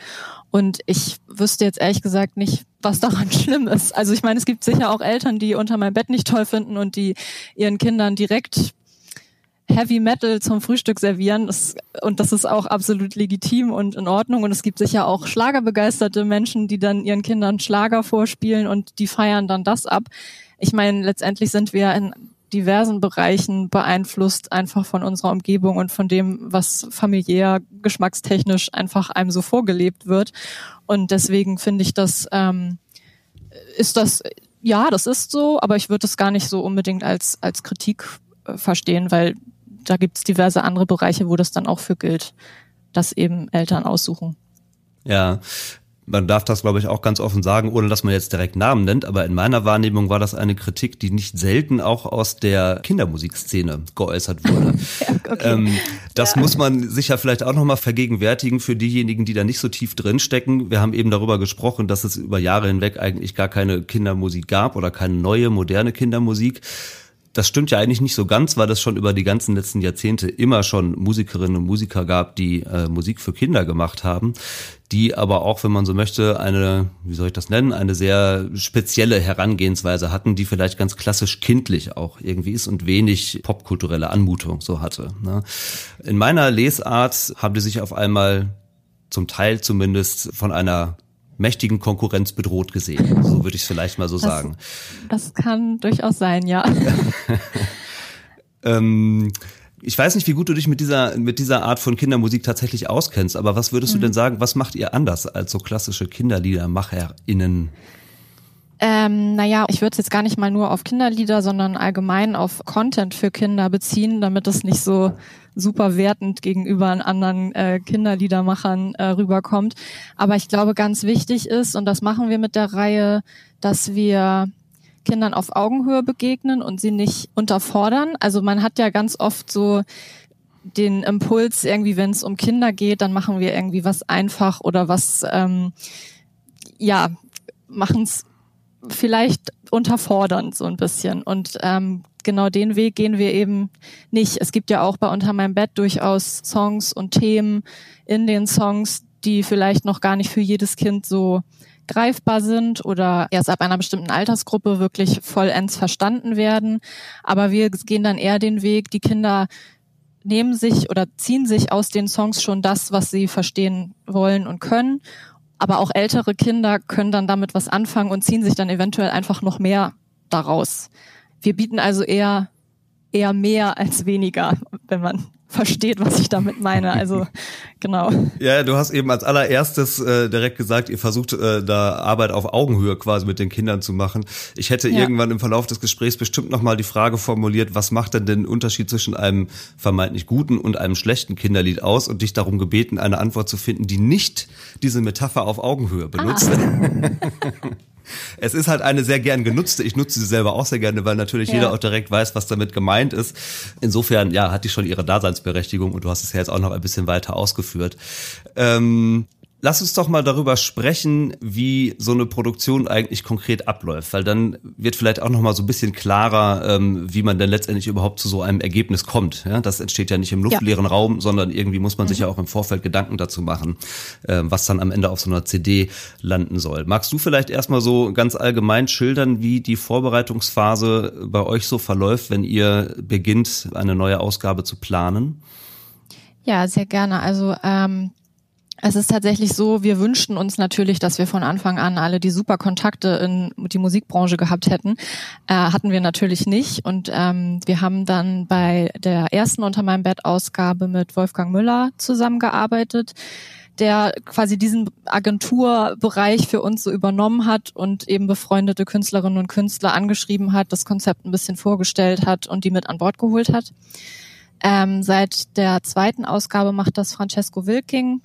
Und ich wüsste jetzt ehrlich gesagt nicht, was daran schlimm ist. Also ich meine, es gibt sicher auch Eltern, die unter meinem Bett nicht toll finden und die ihren Kindern direkt Heavy Metal zum Frühstück servieren. Das, und das ist auch absolut legitim und in Ordnung. Und es gibt sicher auch schlagerbegeisterte Menschen, die dann ihren Kindern Schlager vorspielen und die feiern dann das ab. Ich meine, letztendlich sind wir in diversen Bereichen beeinflusst einfach von unserer Umgebung und von dem, was familiär, geschmackstechnisch einfach einem so vorgelebt wird. Und deswegen finde ich das, ähm, ist das, ja, das ist so, aber ich würde es gar nicht so unbedingt als, als Kritik äh, verstehen, weil da gibt es diverse andere Bereiche, wo das dann auch für gilt, dass eben Eltern aussuchen. Ja, man darf das, glaube ich, auch ganz offen sagen, ohne dass man jetzt direkt Namen nennt, aber in meiner Wahrnehmung war das eine Kritik, die nicht selten auch aus der Kindermusikszene geäußert wurde. ja, okay. ähm, das ja. muss man sich ja vielleicht auch nochmal vergegenwärtigen für diejenigen, die da nicht so tief drinstecken. Wir haben eben darüber gesprochen, dass es über Jahre hinweg eigentlich gar keine Kindermusik gab oder keine neue, moderne Kindermusik. Das stimmt ja eigentlich nicht so ganz, weil es schon über die ganzen letzten Jahrzehnte immer schon Musikerinnen und Musiker gab, die äh, Musik für Kinder gemacht haben, die aber auch, wenn man so möchte, eine, wie soll ich das nennen, eine sehr spezielle Herangehensweise hatten, die vielleicht ganz klassisch kindlich auch irgendwie ist und wenig popkulturelle Anmutung so hatte. Ne? In meiner Lesart haben die sich auf einmal zum Teil zumindest von einer mächtigen Konkurrenz bedroht gesehen. So würde ich es vielleicht mal so das, sagen. Das kann durchaus sein, ja. ähm, ich weiß nicht, wie gut du dich mit dieser, mit dieser Art von Kindermusik tatsächlich auskennst, aber was würdest mhm. du denn sagen, was macht ihr anders als so klassische KinderliedermacherInnen? Ähm, naja, ich würde es jetzt gar nicht mal nur auf Kinderlieder, sondern allgemein auf Content für Kinder beziehen, damit es nicht so super wertend gegenüber anderen äh, Kinderliedermachern äh, rüberkommt. Aber ich glaube, ganz wichtig ist, und das machen wir mit der Reihe, dass wir Kindern auf Augenhöhe begegnen und sie nicht unterfordern. Also man hat ja ganz oft so den Impuls, irgendwie, wenn es um Kinder geht, dann machen wir irgendwie was einfach oder was, ähm, ja, machen es vielleicht unterfordernd so ein bisschen. Und ähm, genau den Weg gehen wir eben nicht. Es gibt ja auch bei Unter meinem Bett durchaus Songs und Themen in den Songs, die vielleicht noch gar nicht für jedes Kind so greifbar sind oder erst ab einer bestimmten Altersgruppe wirklich vollends verstanden werden. Aber wir gehen dann eher den Weg, die Kinder nehmen sich oder ziehen sich aus den Songs schon das, was sie verstehen wollen und können aber auch ältere Kinder können dann damit was anfangen und ziehen sich dann eventuell einfach noch mehr daraus. Wir bieten also eher, eher mehr als weniger, wenn man versteht, was ich damit meine. Also genau. Ja, du hast eben als allererstes äh, direkt gesagt, ihr versucht äh, da Arbeit auf Augenhöhe quasi mit den Kindern zu machen. Ich hätte ja. irgendwann im Verlauf des Gesprächs bestimmt nochmal die Frage formuliert, was macht denn den Unterschied zwischen einem vermeintlich guten und einem schlechten Kinderlied aus und dich darum gebeten, eine Antwort zu finden, die nicht diese Metapher auf Augenhöhe benutzt. Ah. es ist halt eine sehr gern genutzte. Ich nutze sie selber auch sehr gerne, weil natürlich ja. jeder auch direkt weiß, was damit gemeint ist. Insofern, ja, hat die schon ihre Daseinsberechtigung und du hast es ja jetzt auch noch ein bisschen weiter ausgeführt. Ähm, Lass uns doch mal darüber sprechen, wie so eine Produktion eigentlich konkret abläuft, weil dann wird vielleicht auch noch mal so ein bisschen klarer, ähm, wie man denn letztendlich überhaupt zu so einem Ergebnis kommt. Ja, das entsteht ja nicht im luftleeren ja. Raum, sondern irgendwie muss man mhm. sich ja auch im Vorfeld Gedanken dazu machen, äh, was dann am Ende auf so einer CD landen soll. Magst du vielleicht erstmal so ganz allgemein schildern, wie die Vorbereitungsphase bei euch so verläuft, wenn ihr beginnt, eine neue Ausgabe zu planen? Ja, sehr gerne. Also ähm, es ist tatsächlich so, wir wünschten uns natürlich, dass wir von Anfang an alle die super Kontakte in die Musikbranche gehabt hätten. Äh, hatten wir natürlich nicht. Und ähm, wir haben dann bei der ersten Unter meinem Bett Ausgabe mit Wolfgang Müller zusammengearbeitet der quasi diesen Agenturbereich für uns so übernommen hat und eben befreundete Künstlerinnen und Künstler angeschrieben hat, das Konzept ein bisschen vorgestellt hat und die mit an Bord geholt hat. Ähm, seit der zweiten Ausgabe macht das Francesco Wilking,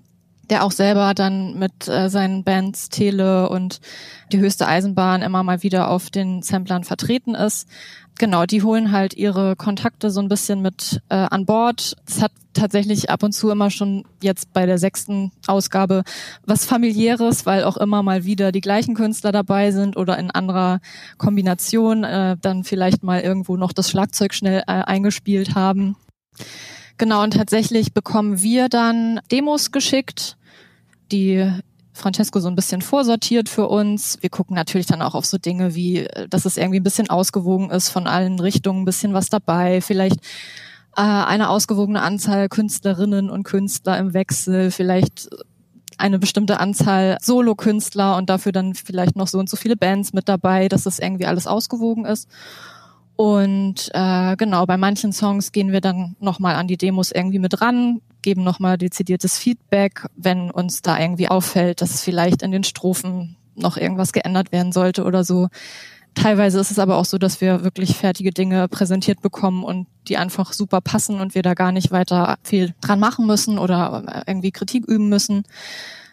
der auch selber dann mit äh, seinen Bands Tele und die höchste Eisenbahn immer mal wieder auf den Samplern vertreten ist. Genau, die holen halt ihre Kontakte so ein bisschen mit äh, an Bord. Es hat tatsächlich ab und zu immer schon jetzt bei der sechsten Ausgabe was familiäres, weil auch immer mal wieder die gleichen Künstler dabei sind oder in anderer Kombination äh, dann vielleicht mal irgendwo noch das Schlagzeug schnell äh, eingespielt haben. Genau, und tatsächlich bekommen wir dann Demos geschickt, die Francesco so ein bisschen vorsortiert für uns. Wir gucken natürlich dann auch auf so Dinge wie, dass es irgendwie ein bisschen ausgewogen ist, von allen Richtungen ein bisschen was dabei, vielleicht äh, eine ausgewogene Anzahl Künstlerinnen und Künstler im Wechsel, vielleicht eine bestimmte Anzahl Solokünstler und dafür dann vielleicht noch so und so viele Bands mit dabei, dass es irgendwie alles ausgewogen ist. Und äh, genau, bei manchen Songs gehen wir dann nochmal an die Demos irgendwie mit ran, geben nochmal dezidiertes Feedback, wenn uns da irgendwie auffällt, dass vielleicht in den Strophen noch irgendwas geändert werden sollte oder so. Teilweise ist es aber auch so, dass wir wirklich fertige Dinge präsentiert bekommen und die einfach super passen und wir da gar nicht weiter viel dran machen müssen oder irgendwie Kritik üben müssen.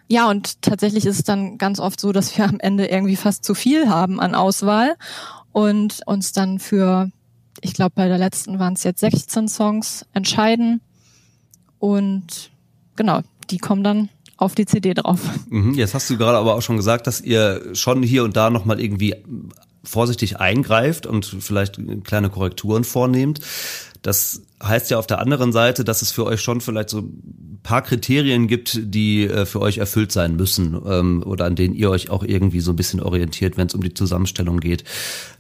Ja, und tatsächlich ist es dann ganz oft so, dass wir am Ende irgendwie fast zu viel haben an Auswahl und uns dann für, ich glaube, bei der letzten waren es jetzt 16 Songs entscheiden. Und genau, die kommen dann auf die CD drauf. Mhm, jetzt hast du gerade aber auch schon gesagt, dass ihr schon hier und da nochmal irgendwie vorsichtig eingreift und vielleicht kleine Korrekturen vornehmt. Das heißt ja auf der anderen Seite, dass es für euch schon vielleicht so ein paar Kriterien gibt, die äh, für euch erfüllt sein müssen ähm, oder an denen ihr euch auch irgendwie so ein bisschen orientiert, wenn es um die Zusammenstellung geht.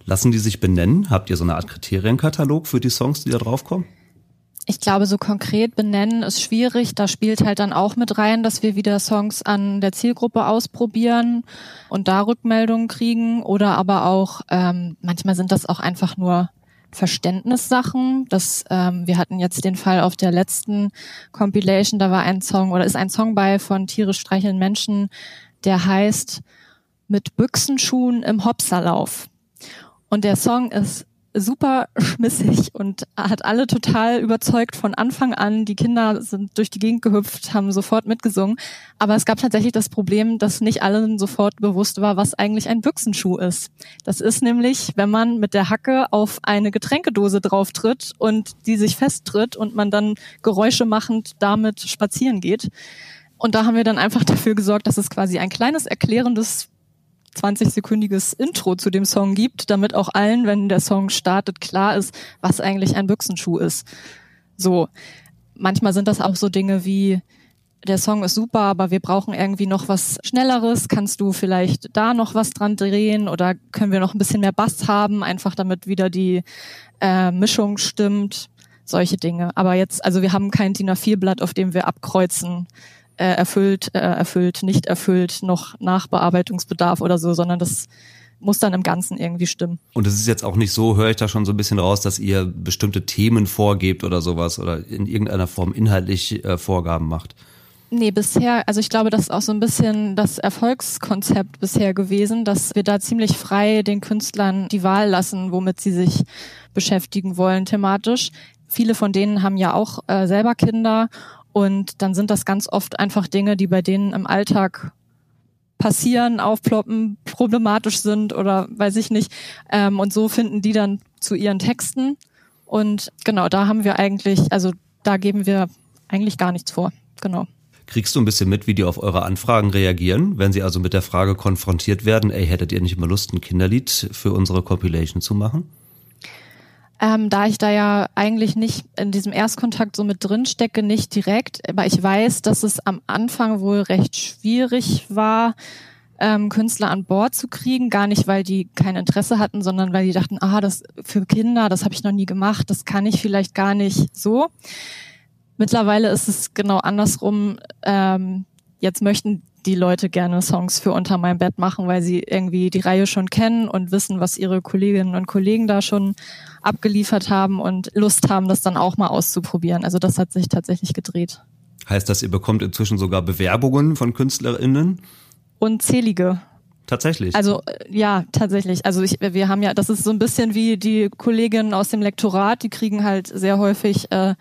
Lassen die sich benennen? Habt ihr so eine Art Kriterienkatalog für die Songs, die da draufkommen? Ich glaube, so konkret benennen ist schwierig. Da spielt halt dann auch mit rein, dass wir wieder Songs an der Zielgruppe ausprobieren und da Rückmeldungen kriegen. Oder aber auch, ähm, manchmal sind das auch einfach nur Verständnissachen. Das, ähm, wir hatten jetzt den Fall auf der letzten Compilation, da war ein Song oder ist ein Song bei von Tiere streicheln Menschen, der heißt Mit Büchsenschuhen im Hopserlauf. Und der Song ist super schmissig und hat alle total überzeugt von Anfang an. Die Kinder sind durch die Gegend gehüpft, haben sofort mitgesungen. Aber es gab tatsächlich das Problem, dass nicht allen sofort bewusst war, was eigentlich ein Büchsenschuh ist. Das ist nämlich, wenn man mit der Hacke auf eine Getränkedose drauftritt und die sich festtritt und man dann Geräusche machend damit spazieren geht. Und da haben wir dann einfach dafür gesorgt, dass es quasi ein kleines erklärendes 20-sekündiges Intro zu dem Song gibt, damit auch allen, wenn der Song startet, klar ist, was eigentlich ein Büchsenschuh ist. So. Manchmal sind das auch so Dinge wie, der Song ist super, aber wir brauchen irgendwie noch was Schnelleres. Kannst du vielleicht da noch was dran drehen oder können wir noch ein bisschen mehr Bass haben, einfach damit wieder die äh, Mischung stimmt? Solche Dinge. Aber jetzt, also wir haben kein DIN A4-Blatt, auf dem wir abkreuzen, äh, erfüllt, äh, erfüllt, nicht erfüllt, noch Nachbearbeitungsbedarf oder so, sondern das muss dann im Ganzen irgendwie stimmen. Und es ist jetzt auch nicht so, höre ich da schon so ein bisschen raus, dass ihr bestimmte Themen vorgebt oder sowas oder in irgendeiner Form inhaltlich äh, Vorgaben macht. Nee, bisher, also ich glaube, das ist auch so ein bisschen das Erfolgskonzept bisher gewesen, dass wir da ziemlich frei den Künstlern die Wahl lassen, womit sie sich beschäftigen wollen thematisch. Viele von denen haben ja auch äh, selber Kinder und dann sind das ganz oft einfach Dinge, die bei denen im Alltag passieren, aufploppen, problematisch sind oder weiß ich nicht. Ähm, und so finden die dann zu ihren Texten. Und genau, da haben wir eigentlich, also da geben wir eigentlich gar nichts vor. Genau. Kriegst du ein bisschen mit, wie die auf eure Anfragen reagieren, wenn sie also mit der Frage konfrontiert werden, ey, hättet ihr nicht immer Lust, ein Kinderlied für unsere Compilation zu machen? Ähm, da ich da ja eigentlich nicht in diesem Erstkontakt so mit drin stecke, nicht direkt, aber ich weiß, dass es am Anfang wohl recht schwierig war, ähm, Künstler an Bord zu kriegen, gar nicht, weil die kein Interesse hatten, sondern weil die dachten, ah, das für Kinder, das habe ich noch nie gemacht, das kann ich vielleicht gar nicht so. Mittlerweile ist es genau andersrum. Ähm, jetzt möchten die Leute gerne Songs für unter meinem Bett machen, weil sie irgendwie die Reihe schon kennen und wissen, was ihre Kolleginnen und Kollegen da schon abgeliefert haben und Lust haben, das dann auch mal auszuprobieren. Also das hat sich tatsächlich gedreht. Heißt das, ihr bekommt inzwischen sogar Bewerbungen von KünstlerInnen? Unzählige. Tatsächlich. Also äh, ja, tatsächlich. Also ich, wir haben ja, das ist so ein bisschen wie die Kolleginnen aus dem Lektorat, die kriegen halt sehr häufig äh,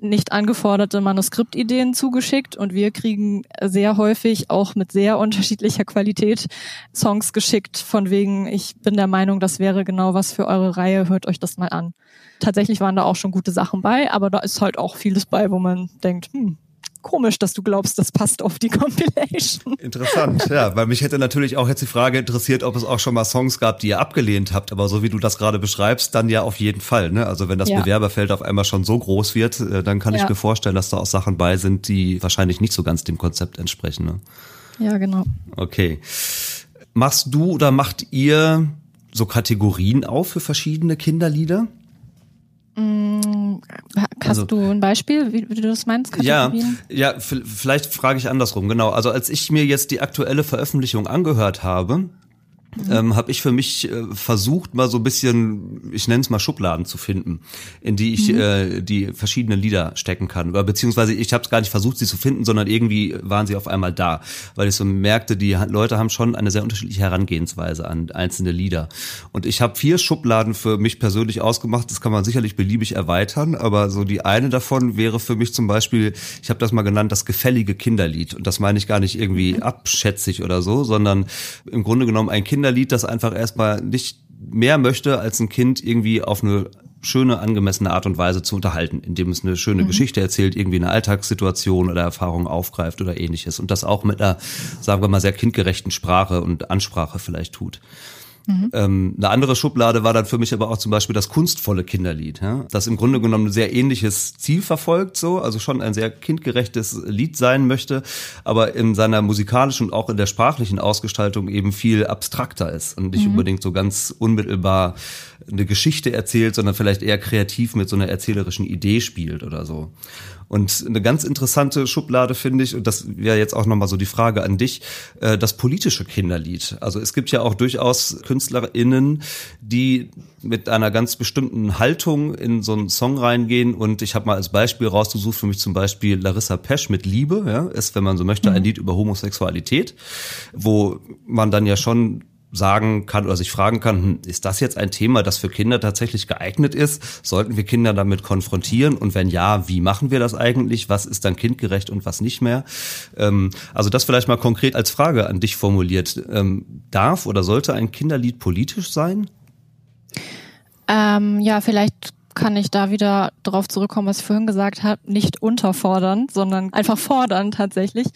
nicht angeforderte Manuskriptideen zugeschickt und wir kriegen sehr häufig auch mit sehr unterschiedlicher Qualität Songs geschickt von wegen, ich bin der Meinung, das wäre genau was für eure Reihe, hört euch das mal an. Tatsächlich waren da auch schon gute Sachen bei, aber da ist halt auch vieles bei, wo man denkt, hm, komisch, dass du glaubst, das passt auf die Compilation. Interessant, ja, weil mich hätte natürlich auch jetzt die Frage interessiert, ob es auch schon mal Songs gab, die ihr abgelehnt habt, aber so wie du das gerade beschreibst, dann ja auf jeden Fall. Ne? Also wenn das ja. Bewerberfeld auf einmal schon so groß wird, äh, dann kann ja. ich mir vorstellen, dass da auch Sachen bei sind, die wahrscheinlich nicht so ganz dem Konzept entsprechen. Ne? Ja, genau. Okay. Machst du oder macht ihr so Kategorien auf für verschiedene Kinderlieder? Mm, hast also, du ein Beispiel, wie, wie du das meinst? Ja, ja, vielleicht frage ich andersrum, genau. Also als ich mir jetzt die aktuelle Veröffentlichung angehört habe, mhm. ähm, habe ich für mich äh, versucht, mal so ein bisschen, ich nenne es mal Schubladen zu finden, in die ich mhm. äh, die verschiedenen Lieder stecken kann. Oder beziehungsweise ich habe es gar nicht versucht, sie zu finden, sondern irgendwie waren sie auf einmal da, weil ich so merkte, die Leute haben schon eine sehr unterschiedliche Herangehensweise an einzelne Lieder. Und ich habe vier Schubladen für mich persönlich ausgemacht. Das kann man sicherlich beliebig erweitern, aber so die eine davon wäre für mich zum Beispiel, ich habe das mal genannt, das gefällige Kinderlied. Und das meine ich gar nicht irgendwie mhm. abschätzig oder so, sondern im Grunde genommen ein Kinderlied Kinderlied, das einfach erstmal nicht mehr möchte, als ein Kind irgendwie auf eine schöne, angemessene Art und Weise zu unterhalten, indem es eine schöne mhm. Geschichte erzählt, irgendwie eine Alltagssituation oder Erfahrung aufgreift oder ähnliches und das auch mit einer, sagen wir mal, sehr kindgerechten Sprache und Ansprache vielleicht tut. Mhm. Ähm, eine andere Schublade war dann für mich aber auch zum Beispiel das kunstvolle Kinderlied, ja? das im Grunde genommen ein sehr ähnliches Ziel verfolgt, so, also schon ein sehr kindgerechtes Lied sein möchte, aber in seiner musikalischen und auch in der sprachlichen Ausgestaltung eben viel abstrakter ist und nicht mhm. unbedingt so ganz unmittelbar eine Geschichte erzählt, sondern vielleicht eher kreativ mit so einer erzählerischen Idee spielt oder so. Und eine ganz interessante Schublade finde ich, und das wäre jetzt auch nochmal so die Frage an dich, äh, das politische Kinderlied. Also es gibt ja auch durchaus KünstlerInnen, die mit einer ganz bestimmten Haltung in so einen Song reingehen und ich habe mal als Beispiel rausgesucht für mich zum Beispiel Larissa Pesch mit Liebe, ja, ist, wenn man so möchte, ein mhm. Lied über Homosexualität, wo man dann ja schon sagen kann oder sich fragen kann, hm, ist das jetzt ein Thema, das für Kinder tatsächlich geeignet ist? Sollten wir Kinder damit konfrontieren? Und wenn ja, wie machen wir das eigentlich? Was ist dann kindgerecht und was nicht mehr? Ähm, also das vielleicht mal konkret als Frage an dich formuliert. Ähm, darf oder sollte ein Kinderlied politisch sein? Ähm, ja, vielleicht kann ich da wieder darauf zurückkommen, was ich vorhin gesagt habe, nicht unterfordern, sondern einfach fordern tatsächlich.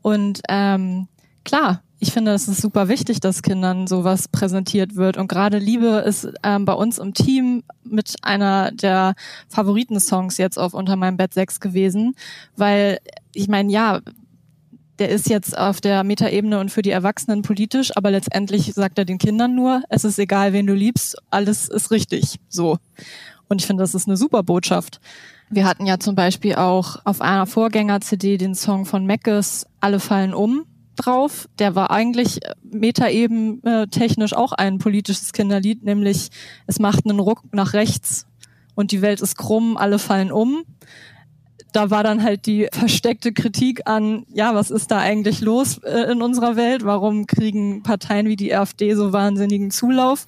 Und ähm, klar, ich finde, es ist super wichtig, dass Kindern sowas präsentiert wird. Und gerade Liebe ist ähm, bei uns im Team mit einer der Favoritensongs jetzt auf Unter meinem Bett 6 gewesen, weil ich meine, ja, der ist jetzt auf der Metaebene und für die Erwachsenen politisch, aber letztendlich sagt er den Kindern nur, es ist egal, wen du liebst, alles ist richtig. So. Und ich finde, das ist eine super Botschaft. Wir hatten ja zum Beispiel auch auf einer Vorgänger-CD den Song von Meckes Alle fallen um drauf. Der war eigentlich metaeben äh, technisch auch ein politisches Kinderlied, nämlich es macht einen Ruck nach rechts und die Welt ist krumm, alle fallen um. Da war dann halt die versteckte Kritik an, ja, was ist da eigentlich los äh, in unserer Welt? Warum kriegen Parteien wie die AfD so wahnsinnigen Zulauf?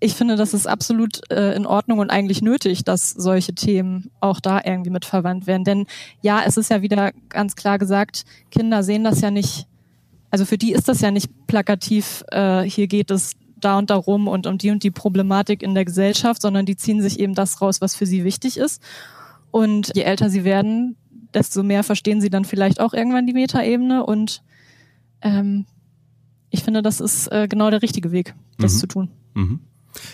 ich finde, das ist absolut äh, in Ordnung und eigentlich nötig, dass solche Themen auch da irgendwie mit verwandt werden. Denn ja, es ist ja wieder ganz klar gesagt, Kinder sehen das ja nicht, also für die ist das ja nicht plakativ, äh, hier geht es da und darum und um die und die Problematik in der Gesellschaft, sondern die ziehen sich eben das raus, was für sie wichtig ist. Und je älter sie werden, desto mehr verstehen sie dann vielleicht auch irgendwann die Metaebene und ähm, ich finde, das ist äh, genau der richtige Weg, das mhm. zu tun. Mhm.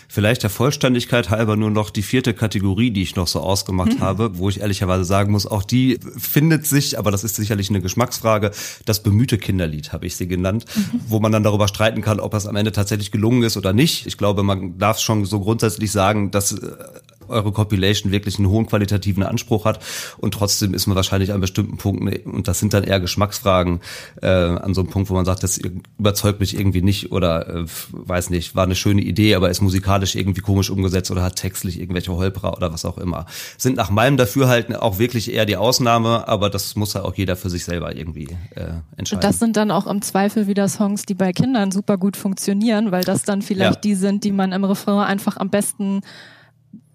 Vielleicht der Vollständigkeit halber nur noch die vierte Kategorie, die ich noch so ausgemacht mhm. habe, wo ich ehrlicherweise sagen muss, auch die findet sich, aber das ist sicherlich eine Geschmacksfrage, das bemühte Kinderlied habe ich sie genannt, mhm. wo man dann darüber streiten kann, ob das am Ende tatsächlich gelungen ist oder nicht. Ich glaube, man darf schon so grundsätzlich sagen, dass äh, eure Compilation wirklich einen hohen qualitativen Anspruch hat und trotzdem ist man wahrscheinlich an bestimmten Punkten, und das sind dann eher Geschmacksfragen, äh, an so einem Punkt, wo man sagt, das überzeugt mich irgendwie nicht oder äh, weiß nicht, war eine schöne Idee, aber ist musikalisch irgendwie komisch umgesetzt oder hat textlich irgendwelche Holperer oder was auch immer. Sind nach meinem Dafürhalten auch wirklich eher die Ausnahme, aber das muss ja auch jeder für sich selber irgendwie äh, entscheiden. Das sind dann auch im Zweifel wieder Songs, die bei Kindern super gut funktionieren, weil das dann vielleicht ja. die sind, die man im Refrain einfach am besten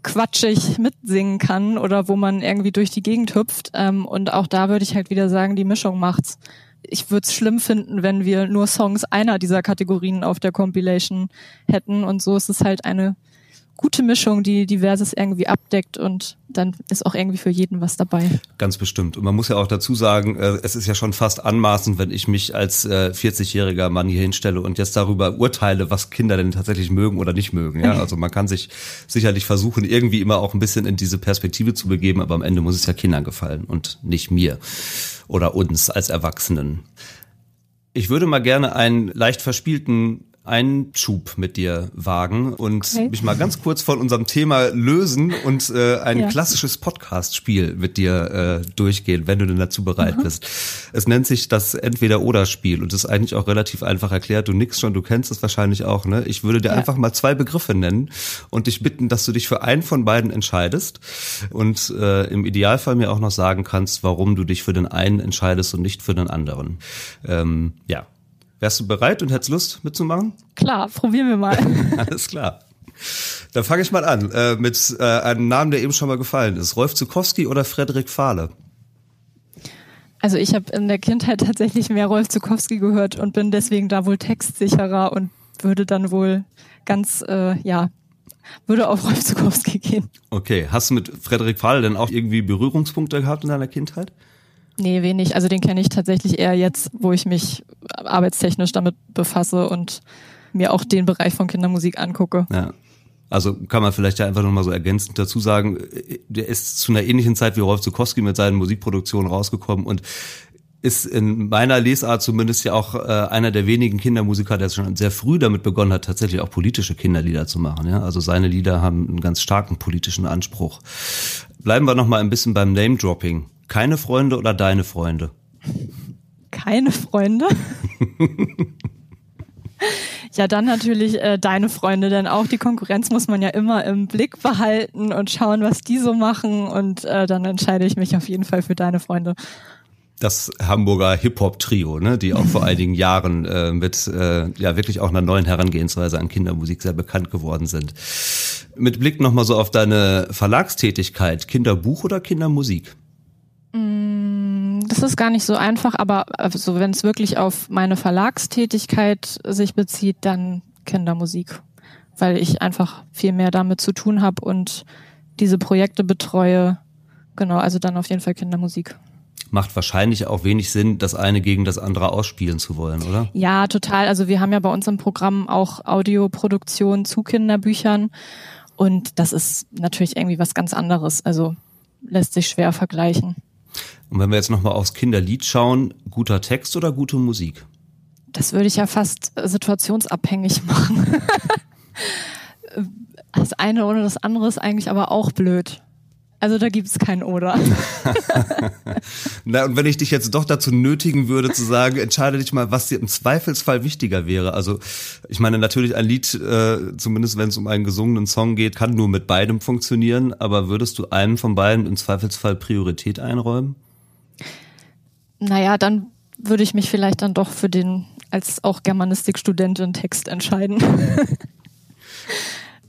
quatschig mitsingen kann oder wo man irgendwie durch die Gegend hüpft. Ähm, und auch da würde ich halt wieder sagen, die Mischung macht's. Ich würde es schlimm finden, wenn wir nur Songs einer dieser Kategorien auf der Compilation hätten. Und so ist es halt eine gute Mischung, die diverses irgendwie abdeckt und dann ist auch irgendwie für jeden was dabei. Ganz bestimmt. Und man muss ja auch dazu sagen, äh, es ist ja schon fast anmaßend, wenn ich mich als 40-jähriger äh, Mann hier hinstelle und jetzt darüber urteile, was Kinder denn tatsächlich mögen oder nicht mögen. Ja, also man kann sich sicherlich versuchen, irgendwie immer auch ein bisschen in diese Perspektive zu begeben, aber am Ende muss es ja Kindern gefallen und nicht mir oder uns als Erwachsenen. Ich würde mal gerne einen leicht verspielten Einschub mit dir wagen und okay. mich mal ganz kurz von unserem Thema lösen und äh, ein ja. klassisches Podcast-Spiel mit dir äh, durchgehen, wenn du denn dazu bereit mhm. bist. Es nennt sich das Entweder-Oder-Spiel und ist eigentlich auch relativ einfach erklärt. Du nix schon, du kennst es wahrscheinlich auch. Ne? Ich würde dir ja. einfach mal zwei Begriffe nennen und dich bitten, dass du dich für einen von beiden entscheidest und äh, im Idealfall mir auch noch sagen kannst, warum du dich für den einen entscheidest und nicht für den anderen. Ähm, ja, Wärst du bereit und hättest Lust mitzumachen? Klar, probieren wir mal. Alles klar. Dann fange ich mal an äh, mit äh, einem Namen, der eben schon mal gefallen ist. Rolf Zukowski oder Frederik Fahle? Also ich habe in der Kindheit tatsächlich mehr Rolf Zukowski gehört und bin deswegen da wohl textsicherer und würde dann wohl ganz, äh, ja, würde auf Rolf Zukowski gehen. Okay, hast du mit Frederik Fahle denn auch irgendwie Berührungspunkte gehabt in deiner Kindheit? Nee, wenig. Also den kenne ich tatsächlich eher jetzt, wo ich mich arbeitstechnisch damit befasse und mir auch den Bereich von Kindermusik angucke. Ja. Also kann man vielleicht ja einfach nochmal so ergänzend dazu sagen, der ist zu einer ähnlichen Zeit wie Rolf Zukowski mit seinen Musikproduktionen rausgekommen und ist in meiner Lesart zumindest ja auch äh, einer der wenigen Kindermusiker, der schon sehr früh damit begonnen hat, tatsächlich auch politische Kinderlieder zu machen. Ja? Also seine Lieder haben einen ganz starken politischen Anspruch. Bleiben wir noch mal ein bisschen beim Name-Dropping. Keine Freunde oder deine Freunde? Keine Freunde? Ja, dann natürlich äh, deine Freunde, denn auch die Konkurrenz muss man ja immer im Blick behalten und schauen, was die so machen. Und äh, dann entscheide ich mich auf jeden Fall für deine Freunde. Das Hamburger Hip-Hop-Trio, ne, die auch vor einigen Jahren äh, mit äh, ja wirklich auch einer neuen Herangehensweise an Kindermusik sehr bekannt geworden sind. Mit Blick nochmal so auf deine Verlagstätigkeit, Kinderbuch oder Kindermusik? Das ist gar nicht so einfach, aber also wenn es wirklich auf meine Verlagstätigkeit sich bezieht, dann Kindermusik, weil ich einfach viel mehr damit zu tun habe und diese Projekte betreue. Genau, also dann auf jeden Fall Kindermusik. Macht wahrscheinlich auch wenig Sinn, das eine gegen das andere ausspielen zu wollen, oder? Ja, total. Also wir haben ja bei uns im Programm auch Audioproduktion zu Kinderbüchern und das ist natürlich irgendwie was ganz anderes. Also lässt sich schwer vergleichen. Und wenn wir jetzt nochmal aufs Kinderlied schauen, guter Text oder gute Musik? Das würde ich ja fast situationsabhängig machen. das eine oder das andere ist eigentlich aber auch blöd. Also da gibt's kein Oder. Na, und wenn ich dich jetzt doch dazu nötigen würde zu sagen, entscheide dich mal, was dir im Zweifelsfall wichtiger wäre. Also ich meine natürlich ein Lied, äh, zumindest wenn es um einen gesungenen Song geht, kann nur mit beidem funktionieren. Aber würdest du einem von beiden im Zweifelsfall Priorität einräumen? Naja, dann würde ich mich vielleicht dann doch für den als auch Germanistikstudentin Text entscheiden.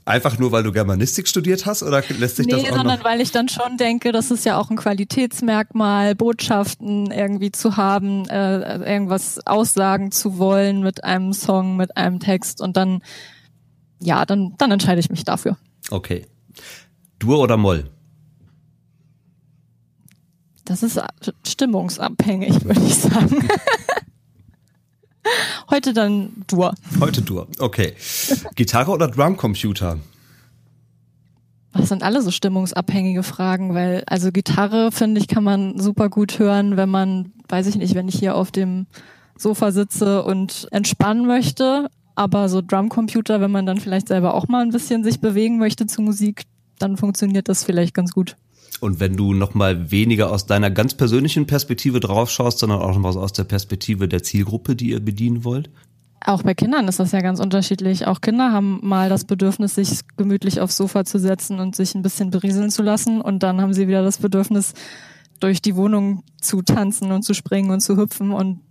Einfach nur, weil du Germanistik studiert hast oder lässt sich nee, das auch sondern noch? weil ich dann schon denke, das ist ja auch ein Qualitätsmerkmal, Botschaften irgendwie zu haben, äh, irgendwas aussagen zu wollen mit einem Song, mit einem Text und dann, ja, dann, dann entscheide ich mich dafür. Okay. Dur oder Moll? Das ist stimmungsabhängig, würde ich sagen. Heute dann Dur. Heute Dur, okay. Gitarre oder Drumcomputer? Das sind alle so stimmungsabhängige Fragen, weil also Gitarre finde ich kann man super gut hören, wenn man, weiß ich nicht, wenn ich hier auf dem Sofa sitze und entspannen möchte, aber so Drumcomputer, wenn man dann vielleicht selber auch mal ein bisschen sich bewegen möchte zu Musik, dann funktioniert das vielleicht ganz gut. Und wenn du nochmal weniger aus deiner ganz persönlichen Perspektive draufschaust, sondern auch nochmal aus der Perspektive der Zielgruppe, die ihr bedienen wollt? Auch bei Kindern ist das ja ganz unterschiedlich. Auch Kinder haben mal das Bedürfnis, sich gemütlich aufs Sofa zu setzen und sich ein bisschen berieseln zu lassen. Und dann haben sie wieder das Bedürfnis, durch die Wohnung zu tanzen und zu springen und zu hüpfen. Und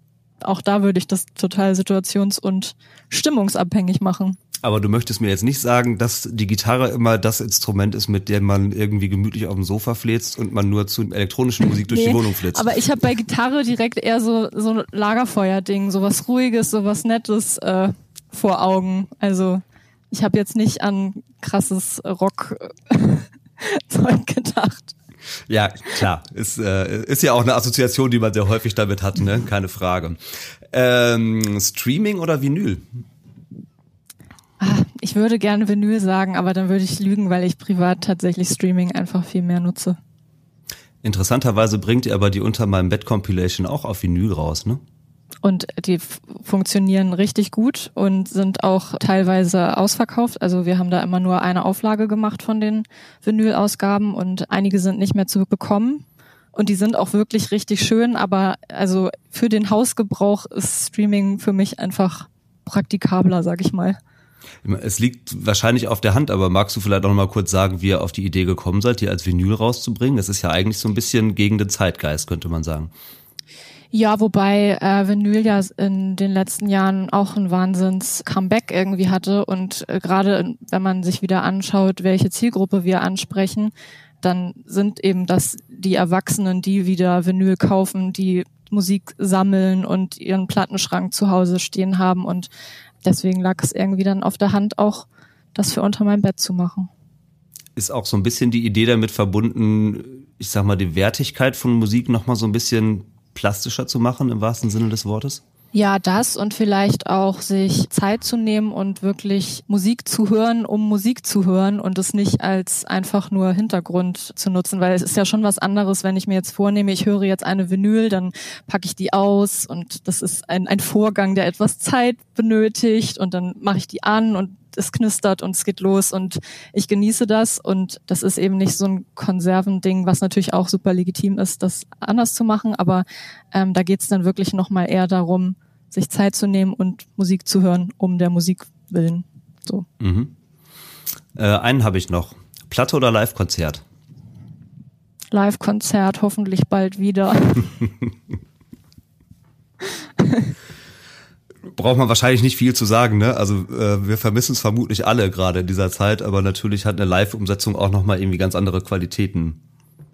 auch da würde ich das total situations- und stimmungsabhängig machen. Aber du möchtest mir jetzt nicht sagen, dass die Gitarre immer das Instrument ist, mit dem man irgendwie gemütlich auf dem Sofa fläzt und man nur zu elektronischen Musik durch nee, die Wohnung flitzt. Aber ich habe bei Gitarre direkt eher so so ein Lagerfeuer-Ding, so was Ruhiges, so was Nettes äh, vor Augen. Also ich habe jetzt nicht an krasses Rock-Zeug gedacht. Ja, klar. Ist, äh, ist ja auch eine Assoziation, die man sehr häufig damit hat, ne? Keine Frage. Ähm, Streaming oder Vinyl? Ah, ich würde gerne Vinyl sagen, aber dann würde ich lügen, weil ich privat tatsächlich Streaming einfach viel mehr nutze. Interessanterweise bringt ihr aber die unter meinem Bett Compilation auch auf Vinyl raus, ne? Und die funktionieren richtig gut und sind auch teilweise ausverkauft. Also wir haben da immer nur eine Auflage gemacht von den Vinyl-Ausgaben und einige sind nicht mehr zu bekommen. Und die sind auch wirklich richtig schön, aber also für den Hausgebrauch ist Streaming für mich einfach praktikabler, sag ich mal. Es liegt wahrscheinlich auf der Hand, aber magst du vielleicht noch mal kurz sagen, wie ihr auf die Idee gekommen seid, die als Vinyl rauszubringen? Das ist ja eigentlich so ein bisschen gegen den Zeitgeist, könnte man sagen. Ja, wobei äh, Vinyl ja in den letzten Jahren auch ein Wahnsinns-Comeback irgendwie hatte und äh, gerade wenn man sich wieder anschaut, welche Zielgruppe wir ansprechen, dann sind eben das die Erwachsenen, die wieder Vinyl kaufen, die Musik sammeln und ihren Plattenschrank zu Hause stehen haben und deswegen lag es irgendwie dann auf der Hand, auch das für unter meinem Bett zu machen. Ist auch so ein bisschen die Idee damit verbunden, ich sag mal, die Wertigkeit von Musik nochmal so ein bisschen plastischer zu machen, im wahrsten Sinne des Wortes? Ja, das und vielleicht auch sich Zeit zu nehmen und wirklich Musik zu hören, um Musik zu hören und es nicht als einfach nur Hintergrund zu nutzen, weil es ist ja schon was anderes, wenn ich mir jetzt vornehme, ich höre jetzt eine Vinyl, dann packe ich die aus und das ist ein, ein Vorgang, der etwas Zeit benötigt und dann mache ich die an und es knistert und es geht los und ich genieße das und das ist eben nicht so ein Konservending, was natürlich auch super legitim ist, das anders zu machen, aber ähm, da geht es dann wirklich nochmal eher darum, sich Zeit zu nehmen und Musik zu hören, um der Musik willen. So. Mhm. Äh, einen habe ich noch. Platte oder Live-Konzert? Live-Konzert, hoffentlich bald wieder. braucht man wahrscheinlich nicht viel zu sagen, ne? Also äh, wir vermissen es vermutlich alle gerade in dieser Zeit, aber natürlich hat eine Live-Umsetzung auch nochmal irgendwie ganz andere Qualitäten.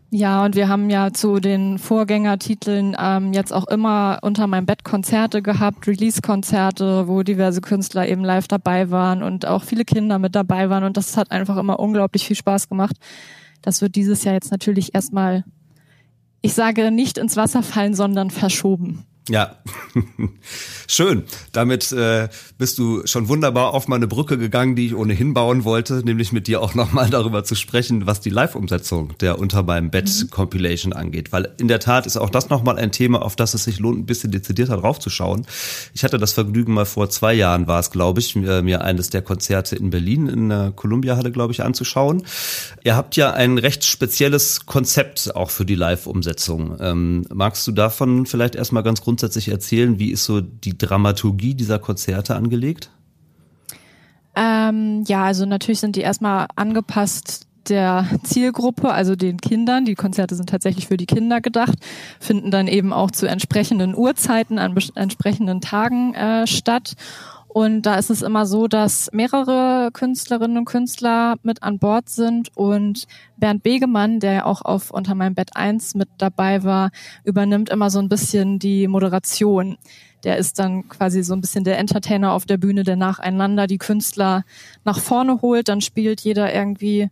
Ja, und wir haben ja zu den Vorgängertiteln ähm, jetzt auch immer unter meinem Bett Konzerte gehabt, Release-Konzerte, wo diverse Künstler eben live dabei waren und auch viele Kinder mit dabei waren. Und das hat einfach immer unglaublich viel Spaß gemacht. Das wird dieses Jahr jetzt natürlich erstmal, ich sage nicht ins Wasser fallen, sondern verschoben. Ja, schön. Damit äh, bist du schon wunderbar auf meine Brücke gegangen, die ich ohnehin bauen wollte, nämlich mit dir auch nochmal darüber zu sprechen, was die Live-Umsetzung der Unter meinem Bett mhm. Compilation angeht. Weil in der Tat ist auch das nochmal ein Thema, auf das es sich lohnt, ein bisschen dezidierter draufzuschauen. Ich hatte das Vergnügen mal vor zwei Jahren war es, glaube ich, mir, mir eines der Konzerte in Berlin in der Columbia-Halle, glaube ich, anzuschauen. Ihr habt ja ein recht spezielles Konzept auch für die Live-Umsetzung. Ähm, magst du davon vielleicht erstmal ganz grundsätzlich grundsätzlich erzählen? Wie ist so die Dramaturgie dieser Konzerte angelegt? Ähm, ja, also natürlich sind die erstmal angepasst der Zielgruppe, also den Kindern. Die Konzerte sind tatsächlich für die Kinder gedacht, finden dann eben auch zu entsprechenden Uhrzeiten an entsprechenden Tagen äh, statt. Und da ist es immer so, dass mehrere Künstlerinnen und Künstler mit an Bord sind und Bernd Begemann, der ja auch auf Unter meinem Bett 1 mit dabei war, übernimmt immer so ein bisschen die Moderation. Der ist dann quasi so ein bisschen der Entertainer auf der Bühne, der nacheinander die Künstler nach vorne holt. Dann spielt jeder irgendwie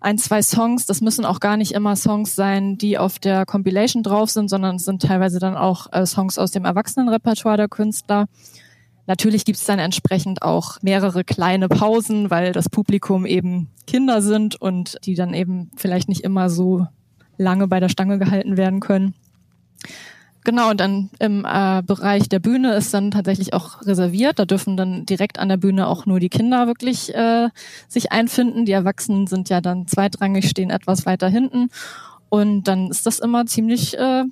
ein, zwei Songs. Das müssen auch gar nicht immer Songs sein, die auf der Compilation drauf sind, sondern es sind teilweise dann auch äh, Songs aus dem Erwachsenenrepertoire der Künstler. Natürlich gibt es dann entsprechend auch mehrere kleine Pausen, weil das Publikum eben Kinder sind und die dann eben vielleicht nicht immer so lange bei der Stange gehalten werden können. Genau, und dann im äh, Bereich der Bühne ist dann tatsächlich auch reserviert. Da dürfen dann direkt an der Bühne auch nur die Kinder wirklich äh, sich einfinden. Die Erwachsenen sind ja dann zweitrangig, stehen etwas weiter hinten. Und dann ist das immer ziemlich äh,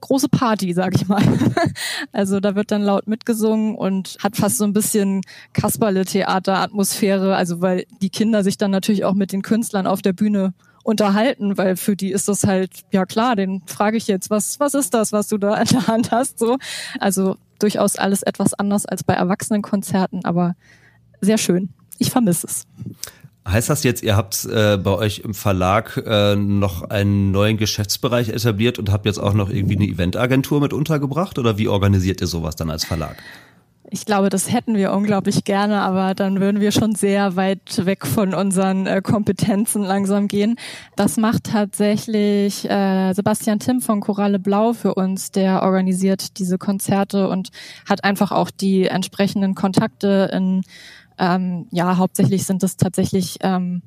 große Party, sag ich mal. also da wird dann laut mitgesungen und hat fast so ein bisschen Kasperle-Theater-Atmosphäre, also weil die Kinder sich dann natürlich auch mit den Künstlern auf der Bühne unterhalten, weil für die ist das halt, ja klar, den frage ich jetzt, was, was ist das, was du da in der Hand hast, so. Also durchaus alles etwas anders als bei Erwachsenenkonzerten, aber sehr schön. Ich vermisse es. Heißt das jetzt, ihr habt äh, bei euch im Verlag äh, noch einen neuen Geschäftsbereich etabliert und habt jetzt auch noch irgendwie eine Eventagentur mit untergebracht? Oder wie organisiert ihr sowas dann als Verlag? Ich glaube, das hätten wir unglaublich gerne, aber dann würden wir schon sehr weit weg von unseren äh, Kompetenzen langsam gehen. Das macht tatsächlich äh, Sebastian Tim von Koralle Blau für uns, der organisiert diese Konzerte und hat einfach auch die entsprechenden Kontakte in ähm, ja, hauptsächlich sind es tatsächlich ähm,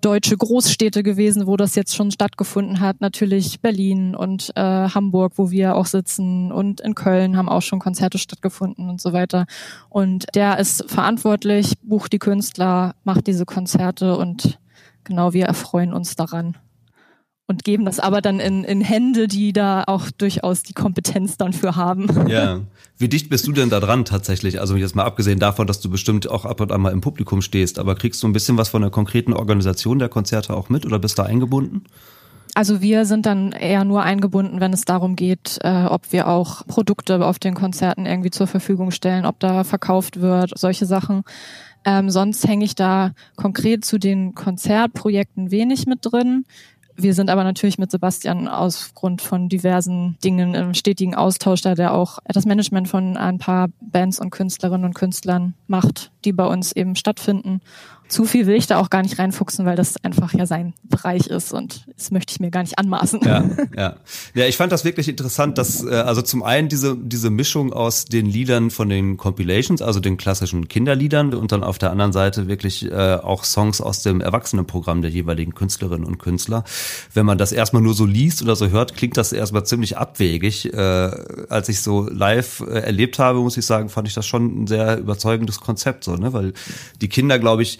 deutsche Großstädte gewesen, wo das jetzt schon stattgefunden hat. Natürlich Berlin und äh, Hamburg, wo wir auch sitzen und in Köln haben auch schon Konzerte stattgefunden und so weiter. Und der ist verantwortlich, bucht die Künstler, macht diese Konzerte und genau wir erfreuen uns daran und geben das aber dann in, in Hände, die da auch durchaus die Kompetenz dann für haben. Ja. Wie dicht bist du denn da dran tatsächlich? Also jetzt mal abgesehen davon, dass du bestimmt auch ab und an mal im Publikum stehst, aber kriegst du ein bisschen was von der konkreten Organisation der Konzerte auch mit oder bist du eingebunden? Also wir sind dann eher nur eingebunden, wenn es darum geht, äh, ob wir auch Produkte auf den Konzerten irgendwie zur Verfügung stellen, ob da verkauft wird, solche Sachen. Ähm, sonst hänge ich da konkret zu den Konzertprojekten wenig mit drin. Wir sind aber natürlich mit Sebastian aus Grund von diversen Dingen im stetigen Austausch, da der auch das Management von ein paar Bands und Künstlerinnen und Künstlern macht, die bei uns eben stattfinden. Zu viel will ich da auch gar nicht reinfuchsen, weil das einfach ja sein Bereich ist und das möchte ich mir gar nicht anmaßen. Ja, ja. Ja, ich fand das wirklich interessant, dass äh, also zum einen diese diese Mischung aus den Liedern von den Compilations, also den klassischen Kinderliedern und dann auf der anderen Seite wirklich äh, auch Songs aus dem Erwachsenenprogramm der jeweiligen Künstlerinnen und Künstler. Wenn man das erstmal nur so liest oder so hört, klingt das erstmal ziemlich abwegig. Äh, als ich so live äh, erlebt habe, muss ich sagen, fand ich das schon ein sehr überzeugendes Konzept so, ne, weil die Kinder, glaube ich,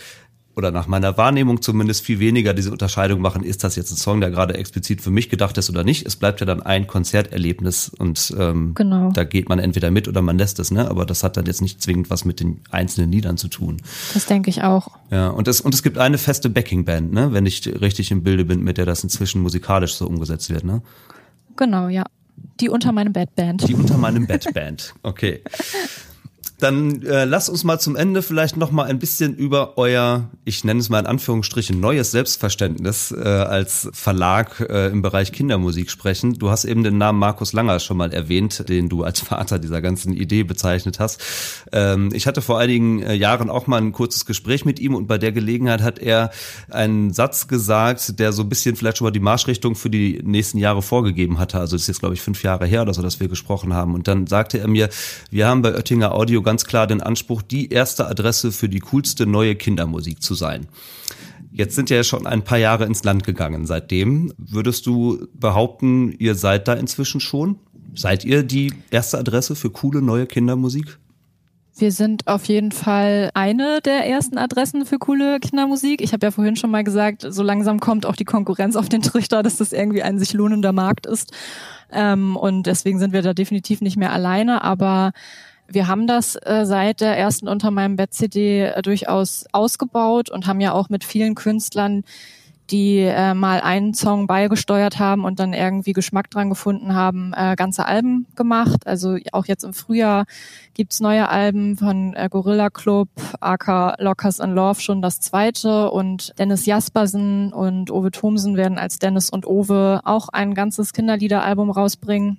oder nach meiner Wahrnehmung zumindest viel weniger diese Unterscheidung machen, ist das jetzt ein Song, der gerade explizit für mich gedacht ist oder nicht. Es bleibt ja dann ein Konzerterlebnis und ähm, genau. da geht man entweder mit oder man lässt es, ne? Aber das hat dann jetzt nicht zwingend was mit den einzelnen Liedern zu tun. Das denke ich auch. Ja, und es, und es gibt eine feste Backingband, ne? Wenn ich richtig im Bilde bin, mit der das inzwischen musikalisch so umgesetzt wird, ne? Genau, ja. Die unter meinem Bett Band. Die unter meinem Bett Band. Okay. Dann äh, lasst uns mal zum Ende vielleicht noch mal ein bisschen über euer, ich nenne es mal in Anführungsstrichen, neues Selbstverständnis äh, als Verlag äh, im Bereich Kindermusik sprechen. Du hast eben den Namen Markus Langer schon mal erwähnt, den du als Vater dieser ganzen Idee bezeichnet hast. Ähm, ich hatte vor einigen äh, Jahren auch mal ein kurzes Gespräch mit ihm und bei der Gelegenheit hat er einen Satz gesagt, der so ein bisschen vielleicht schon mal die Marschrichtung für die nächsten Jahre vorgegeben hatte. Also das ist jetzt, glaube ich, fünf Jahre her oder so, dass wir gesprochen haben. Und dann sagte er mir, wir haben bei Oettinger Audio ganz klar den Anspruch, die erste Adresse für die coolste neue Kindermusik zu sein. Jetzt sind ja schon ein paar Jahre ins Land gegangen seitdem. Würdest du behaupten, ihr seid da inzwischen schon? Seid ihr die erste Adresse für coole neue Kindermusik? Wir sind auf jeden Fall eine der ersten Adressen für coole Kindermusik. Ich habe ja vorhin schon mal gesagt, so langsam kommt auch die Konkurrenz auf den Trichter, dass das irgendwie ein sich lohnender Markt ist. Ähm, und deswegen sind wir da definitiv nicht mehr alleine. Aber wir haben das äh, seit der ersten Unter meinem Bett CD äh, durchaus ausgebaut und haben ja auch mit vielen Künstlern, die äh, mal einen Song beigesteuert haben und dann irgendwie Geschmack dran gefunden haben, äh, ganze Alben gemacht. Also auch jetzt im Frühjahr gibt's neue Alben von äh, Gorilla Club, AK Lockers and Love schon das zweite und Dennis Jaspersen und Ove Thomsen werden als Dennis und Ove auch ein ganzes Kinderliederalbum rausbringen.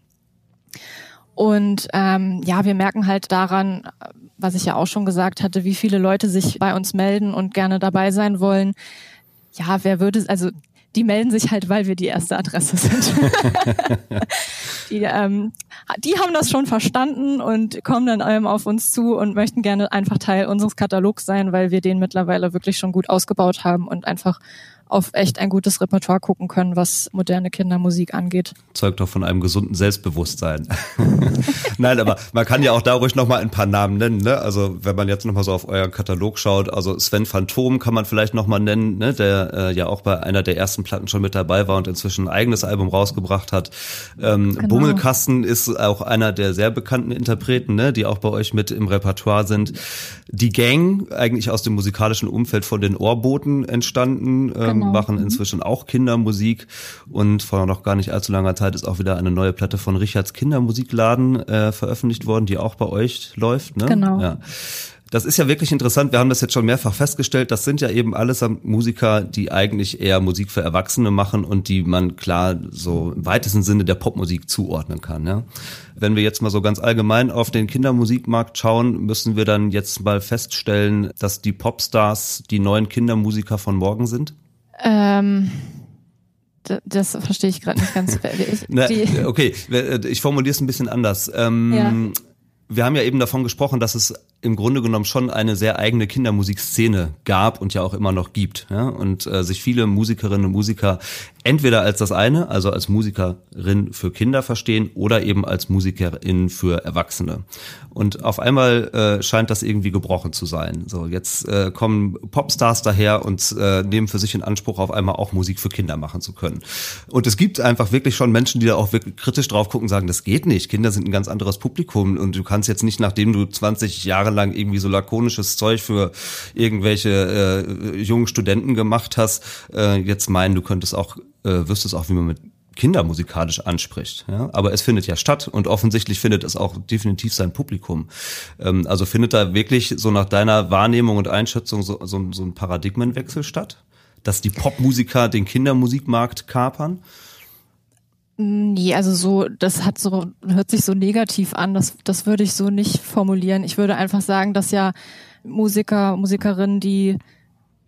Und ähm, ja, wir merken halt daran, was ich ja auch schon gesagt hatte, wie viele Leute sich bei uns melden und gerne dabei sein wollen. Ja, wer würde, also die melden sich halt, weil wir die erste Adresse sind. die, ähm, die haben das schon verstanden und kommen dann ähm, auf uns zu und möchten gerne einfach Teil unseres Katalogs sein, weil wir den mittlerweile wirklich schon gut ausgebaut haben und einfach auf echt ein gutes Repertoire gucken können, was moderne Kindermusik angeht. Zeugt doch von einem gesunden Selbstbewusstsein. Nein, aber man kann ja auch da ruhig nochmal ein paar Namen nennen. Ne? Also wenn man jetzt nochmal so auf euren Katalog schaut, also Sven Phantom kann man vielleicht nochmal nennen, ne? der äh, ja auch bei einer der ersten Platten schon mit dabei war und inzwischen ein eigenes Album rausgebracht hat. Ähm, genau. Bummelkasten ist auch einer der sehr bekannten Interpreten, ne? die auch bei euch mit im Repertoire sind. Die Gang, eigentlich aus dem musikalischen Umfeld von den Ohrboten entstanden. Ähm, genau. machen mhm. inzwischen auch Kindermusik und vor noch gar nicht allzu langer Zeit ist auch wieder eine neue Platte von Richards Kindermusikladen äh, veröffentlicht worden, die auch bei euch läuft. Ne? Genau. Ja. Das ist ja wirklich interessant. Wir haben das jetzt schon mehrfach festgestellt. Das sind ja eben alles Musiker, die eigentlich eher Musik für Erwachsene machen und die man klar so im weitesten Sinne der Popmusik zuordnen kann. Ja? Wenn wir jetzt mal so ganz allgemein auf den Kindermusikmarkt schauen, müssen wir dann jetzt mal feststellen, dass die Popstars die neuen Kindermusiker von morgen sind. Ähm, das verstehe ich gerade nicht ganz. Ich, Na, okay, ich formuliere es ein bisschen anders. Ähm, ja. Wir haben ja eben davon gesprochen, dass es im Grunde genommen schon eine sehr eigene Kindermusikszene gab und ja auch immer noch gibt. Ja? Und äh, sich viele Musikerinnen und Musiker entweder als das eine, also als Musikerin für Kinder verstehen oder eben als Musikerin für Erwachsene. Und auf einmal äh, scheint das irgendwie gebrochen zu sein. So, jetzt äh, kommen Popstars daher und äh, nehmen für sich in Anspruch, auf einmal auch Musik für Kinder machen zu können. Und es gibt einfach wirklich schon Menschen, die da auch wirklich kritisch drauf gucken, sagen, das geht nicht. Kinder sind ein ganz anderes Publikum und du kannst jetzt nicht, nachdem du 20 Jahre lang irgendwie so lakonisches Zeug für irgendwelche äh, jungen Studenten gemacht hast, äh, jetzt meinen, du könntest auch äh, wüsstest auch, wie man mit Kinder musikalisch anspricht. Ja? Aber es findet ja statt und offensichtlich findet es auch definitiv sein Publikum. Ähm, also findet da wirklich so nach deiner Wahrnehmung und Einschätzung so, so, so ein Paradigmenwechsel statt? Dass die Popmusiker den Kindermusikmarkt kapern? Nee, also so, das hat so, hört sich so negativ an, das, das würde ich so nicht formulieren. Ich würde einfach sagen, dass ja Musiker, Musikerinnen, die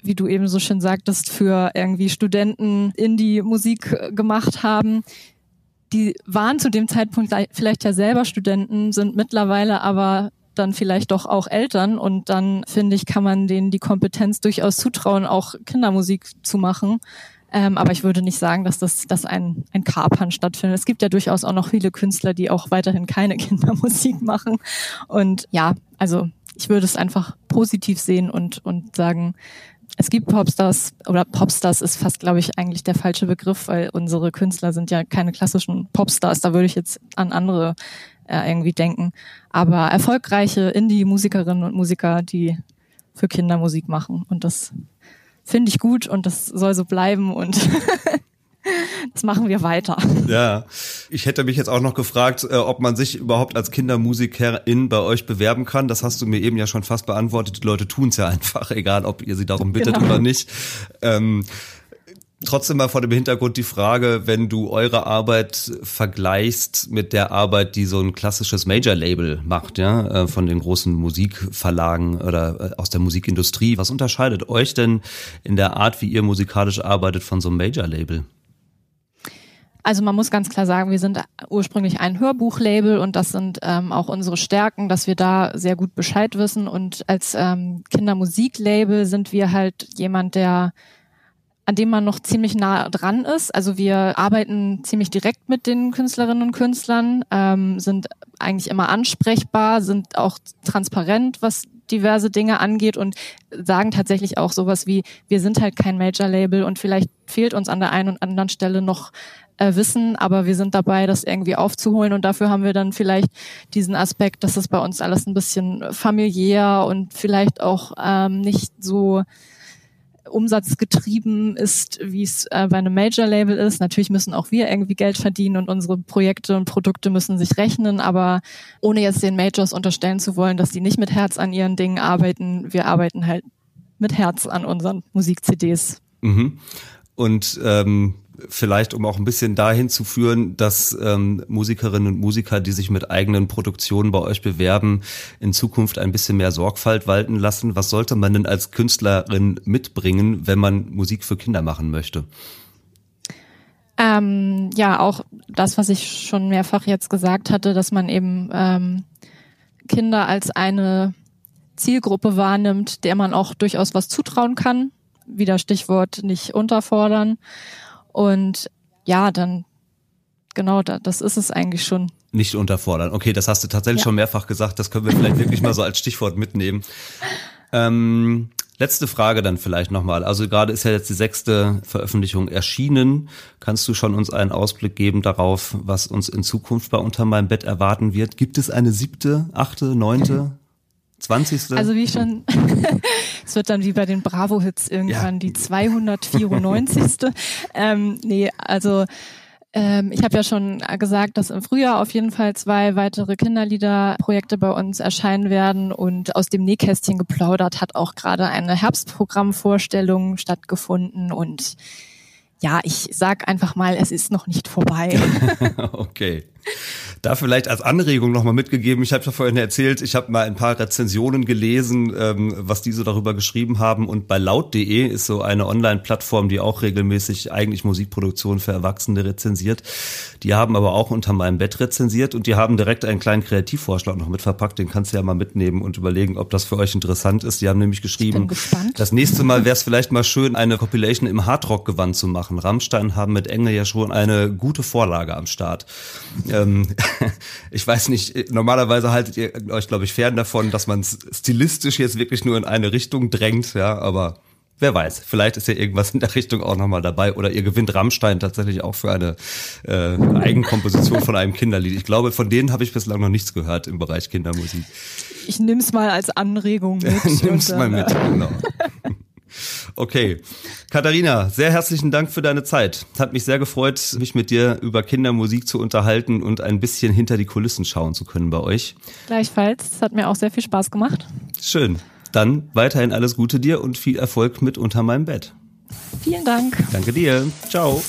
wie du eben so schön sagtest, für irgendwie Studenten Indie-Musik gemacht haben. Die waren zu dem Zeitpunkt vielleicht ja selber Studenten, sind mittlerweile aber dann vielleicht doch auch Eltern und dann finde ich, kann man denen die Kompetenz durchaus zutrauen, auch Kindermusik zu machen. Ähm, aber ich würde nicht sagen, dass das dass ein, ein Kapern stattfindet. Es gibt ja durchaus auch noch viele Künstler, die auch weiterhin keine Kindermusik machen. Und ja, also ich würde es einfach positiv sehen und, und sagen, es gibt Popstars oder Popstars ist fast, glaube ich, eigentlich der falsche Begriff, weil unsere Künstler sind ja keine klassischen Popstars. Da würde ich jetzt an andere äh, irgendwie denken. Aber erfolgreiche Indie-Musikerinnen und Musiker, die für Kinder Musik machen. Und das finde ich gut und das soll so bleiben und das machen wir weiter. Ja, ich hätte mich jetzt auch noch gefragt, äh, ob man sich überhaupt als Kindermusikerin bei euch bewerben kann. Das hast du mir eben ja schon fast beantwortet. Die Leute tun es ja einfach, egal ob ihr sie darum bittet genau. oder nicht. Ähm, Trotzdem mal vor dem Hintergrund die Frage, wenn du eure Arbeit vergleichst mit der Arbeit, die so ein klassisches Major-Label macht, ja, äh, von den großen Musikverlagen oder äh, aus der Musikindustrie. Was unterscheidet euch denn in der Art, wie ihr musikalisch arbeitet, von so einem Major-Label? Also man muss ganz klar sagen, wir sind ursprünglich ein Hörbuchlabel und das sind ähm, auch unsere Stärken, dass wir da sehr gut Bescheid wissen. Und als ähm, Kindermusiklabel sind wir halt jemand, der an dem man noch ziemlich nah dran ist. Also wir arbeiten ziemlich direkt mit den Künstlerinnen und Künstlern, ähm, sind eigentlich immer ansprechbar, sind auch transparent, was diverse Dinge angeht und sagen tatsächlich auch sowas wie, wir sind halt kein Major-Label und vielleicht fehlt uns an der einen und anderen Stelle noch äh, Wissen, aber wir sind dabei, das irgendwie aufzuholen und dafür haben wir dann vielleicht diesen Aspekt, dass es bei uns alles ein bisschen familiär und vielleicht auch ähm, nicht so umsatzgetrieben ist, wie es äh, bei einem Major-Label ist. Natürlich müssen auch wir irgendwie Geld verdienen und unsere Projekte und Produkte müssen sich rechnen, aber ohne jetzt den Majors unterstellen zu wollen, dass die nicht mit Herz an ihren Dingen arbeiten, wir arbeiten halt mit Herz an unseren Musik-CDs. Mhm. Und ähm, vielleicht um auch ein bisschen dahin zu führen, dass ähm, Musikerinnen und Musiker, die sich mit eigenen Produktionen bei euch bewerben, in Zukunft ein bisschen mehr Sorgfalt walten lassen. Was sollte man denn als Künstlerin mitbringen, wenn man Musik für Kinder machen möchte? Ähm, ja, auch das, was ich schon mehrfach jetzt gesagt hatte, dass man eben ähm, Kinder als eine Zielgruppe wahrnimmt, der man auch durchaus was zutrauen kann. Wieder Stichwort nicht unterfordern. Und ja, dann genau, da, das ist es eigentlich schon. Nicht unterfordern. Okay, das hast du tatsächlich ja. schon mehrfach gesagt. Das können wir vielleicht wirklich mal so als Stichwort mitnehmen. Ähm, letzte Frage dann vielleicht nochmal. Also gerade ist ja jetzt die sechste Veröffentlichung erschienen. Kannst du schon uns einen Ausblick geben darauf, was uns in Zukunft bei Unter meinem Bett erwarten wird? Gibt es eine siebte, achte, neunte? 20. Also wie schon, es wird dann wie bei den Bravo-Hits irgendwann ja. die 294. ähm, nee, also ähm, ich habe ja schon gesagt, dass im Frühjahr auf jeden Fall zwei weitere Kinderliederprojekte bei uns erscheinen werden und aus dem Nähkästchen geplaudert hat auch gerade eine Herbstprogrammvorstellung stattgefunden und ja, ich sag einfach mal, es ist noch nicht vorbei. okay. Da vielleicht als Anregung nochmal mitgegeben, ich habe ja vorhin erzählt, ich habe mal ein paar Rezensionen gelesen, ähm, was diese darüber geschrieben haben und bei laut.de ist so eine Online-Plattform, die auch regelmäßig eigentlich Musikproduktion für Erwachsene rezensiert. Die haben aber auch unter meinem Bett rezensiert und die haben direkt einen kleinen Kreativvorschlag noch mitverpackt, den kannst du ja mal mitnehmen und überlegen, ob das für euch interessant ist. Die haben nämlich geschrieben, das nächste Mal wäre es vielleicht mal schön, eine Compilation im Hardrock-Gewand zu machen. Rammstein haben mit Engel ja schon eine gute Vorlage am Start. Ähm, ich weiß nicht, normalerweise haltet ihr euch, glaube ich, fern davon, dass man stilistisch jetzt wirklich nur in eine Richtung drängt, ja, aber wer weiß, vielleicht ist ja irgendwas in der Richtung auch nochmal dabei oder ihr gewinnt Rammstein tatsächlich auch für eine äh, Eigenkomposition von einem Kinderlied. Ich glaube, von denen habe ich bislang noch nichts gehört im Bereich Kindermusik. Ich nimm's mal als Anregung mit. Nimm's mal mit, genau. Okay. Katharina, sehr herzlichen Dank für deine Zeit. Hat mich sehr gefreut, mich mit dir über Kindermusik zu unterhalten und ein bisschen hinter die Kulissen schauen zu können bei euch. Gleichfalls. Es hat mir auch sehr viel Spaß gemacht. Schön. Dann weiterhin alles Gute dir und viel Erfolg mit Unter meinem Bett. Vielen Dank. Danke dir. Ciao.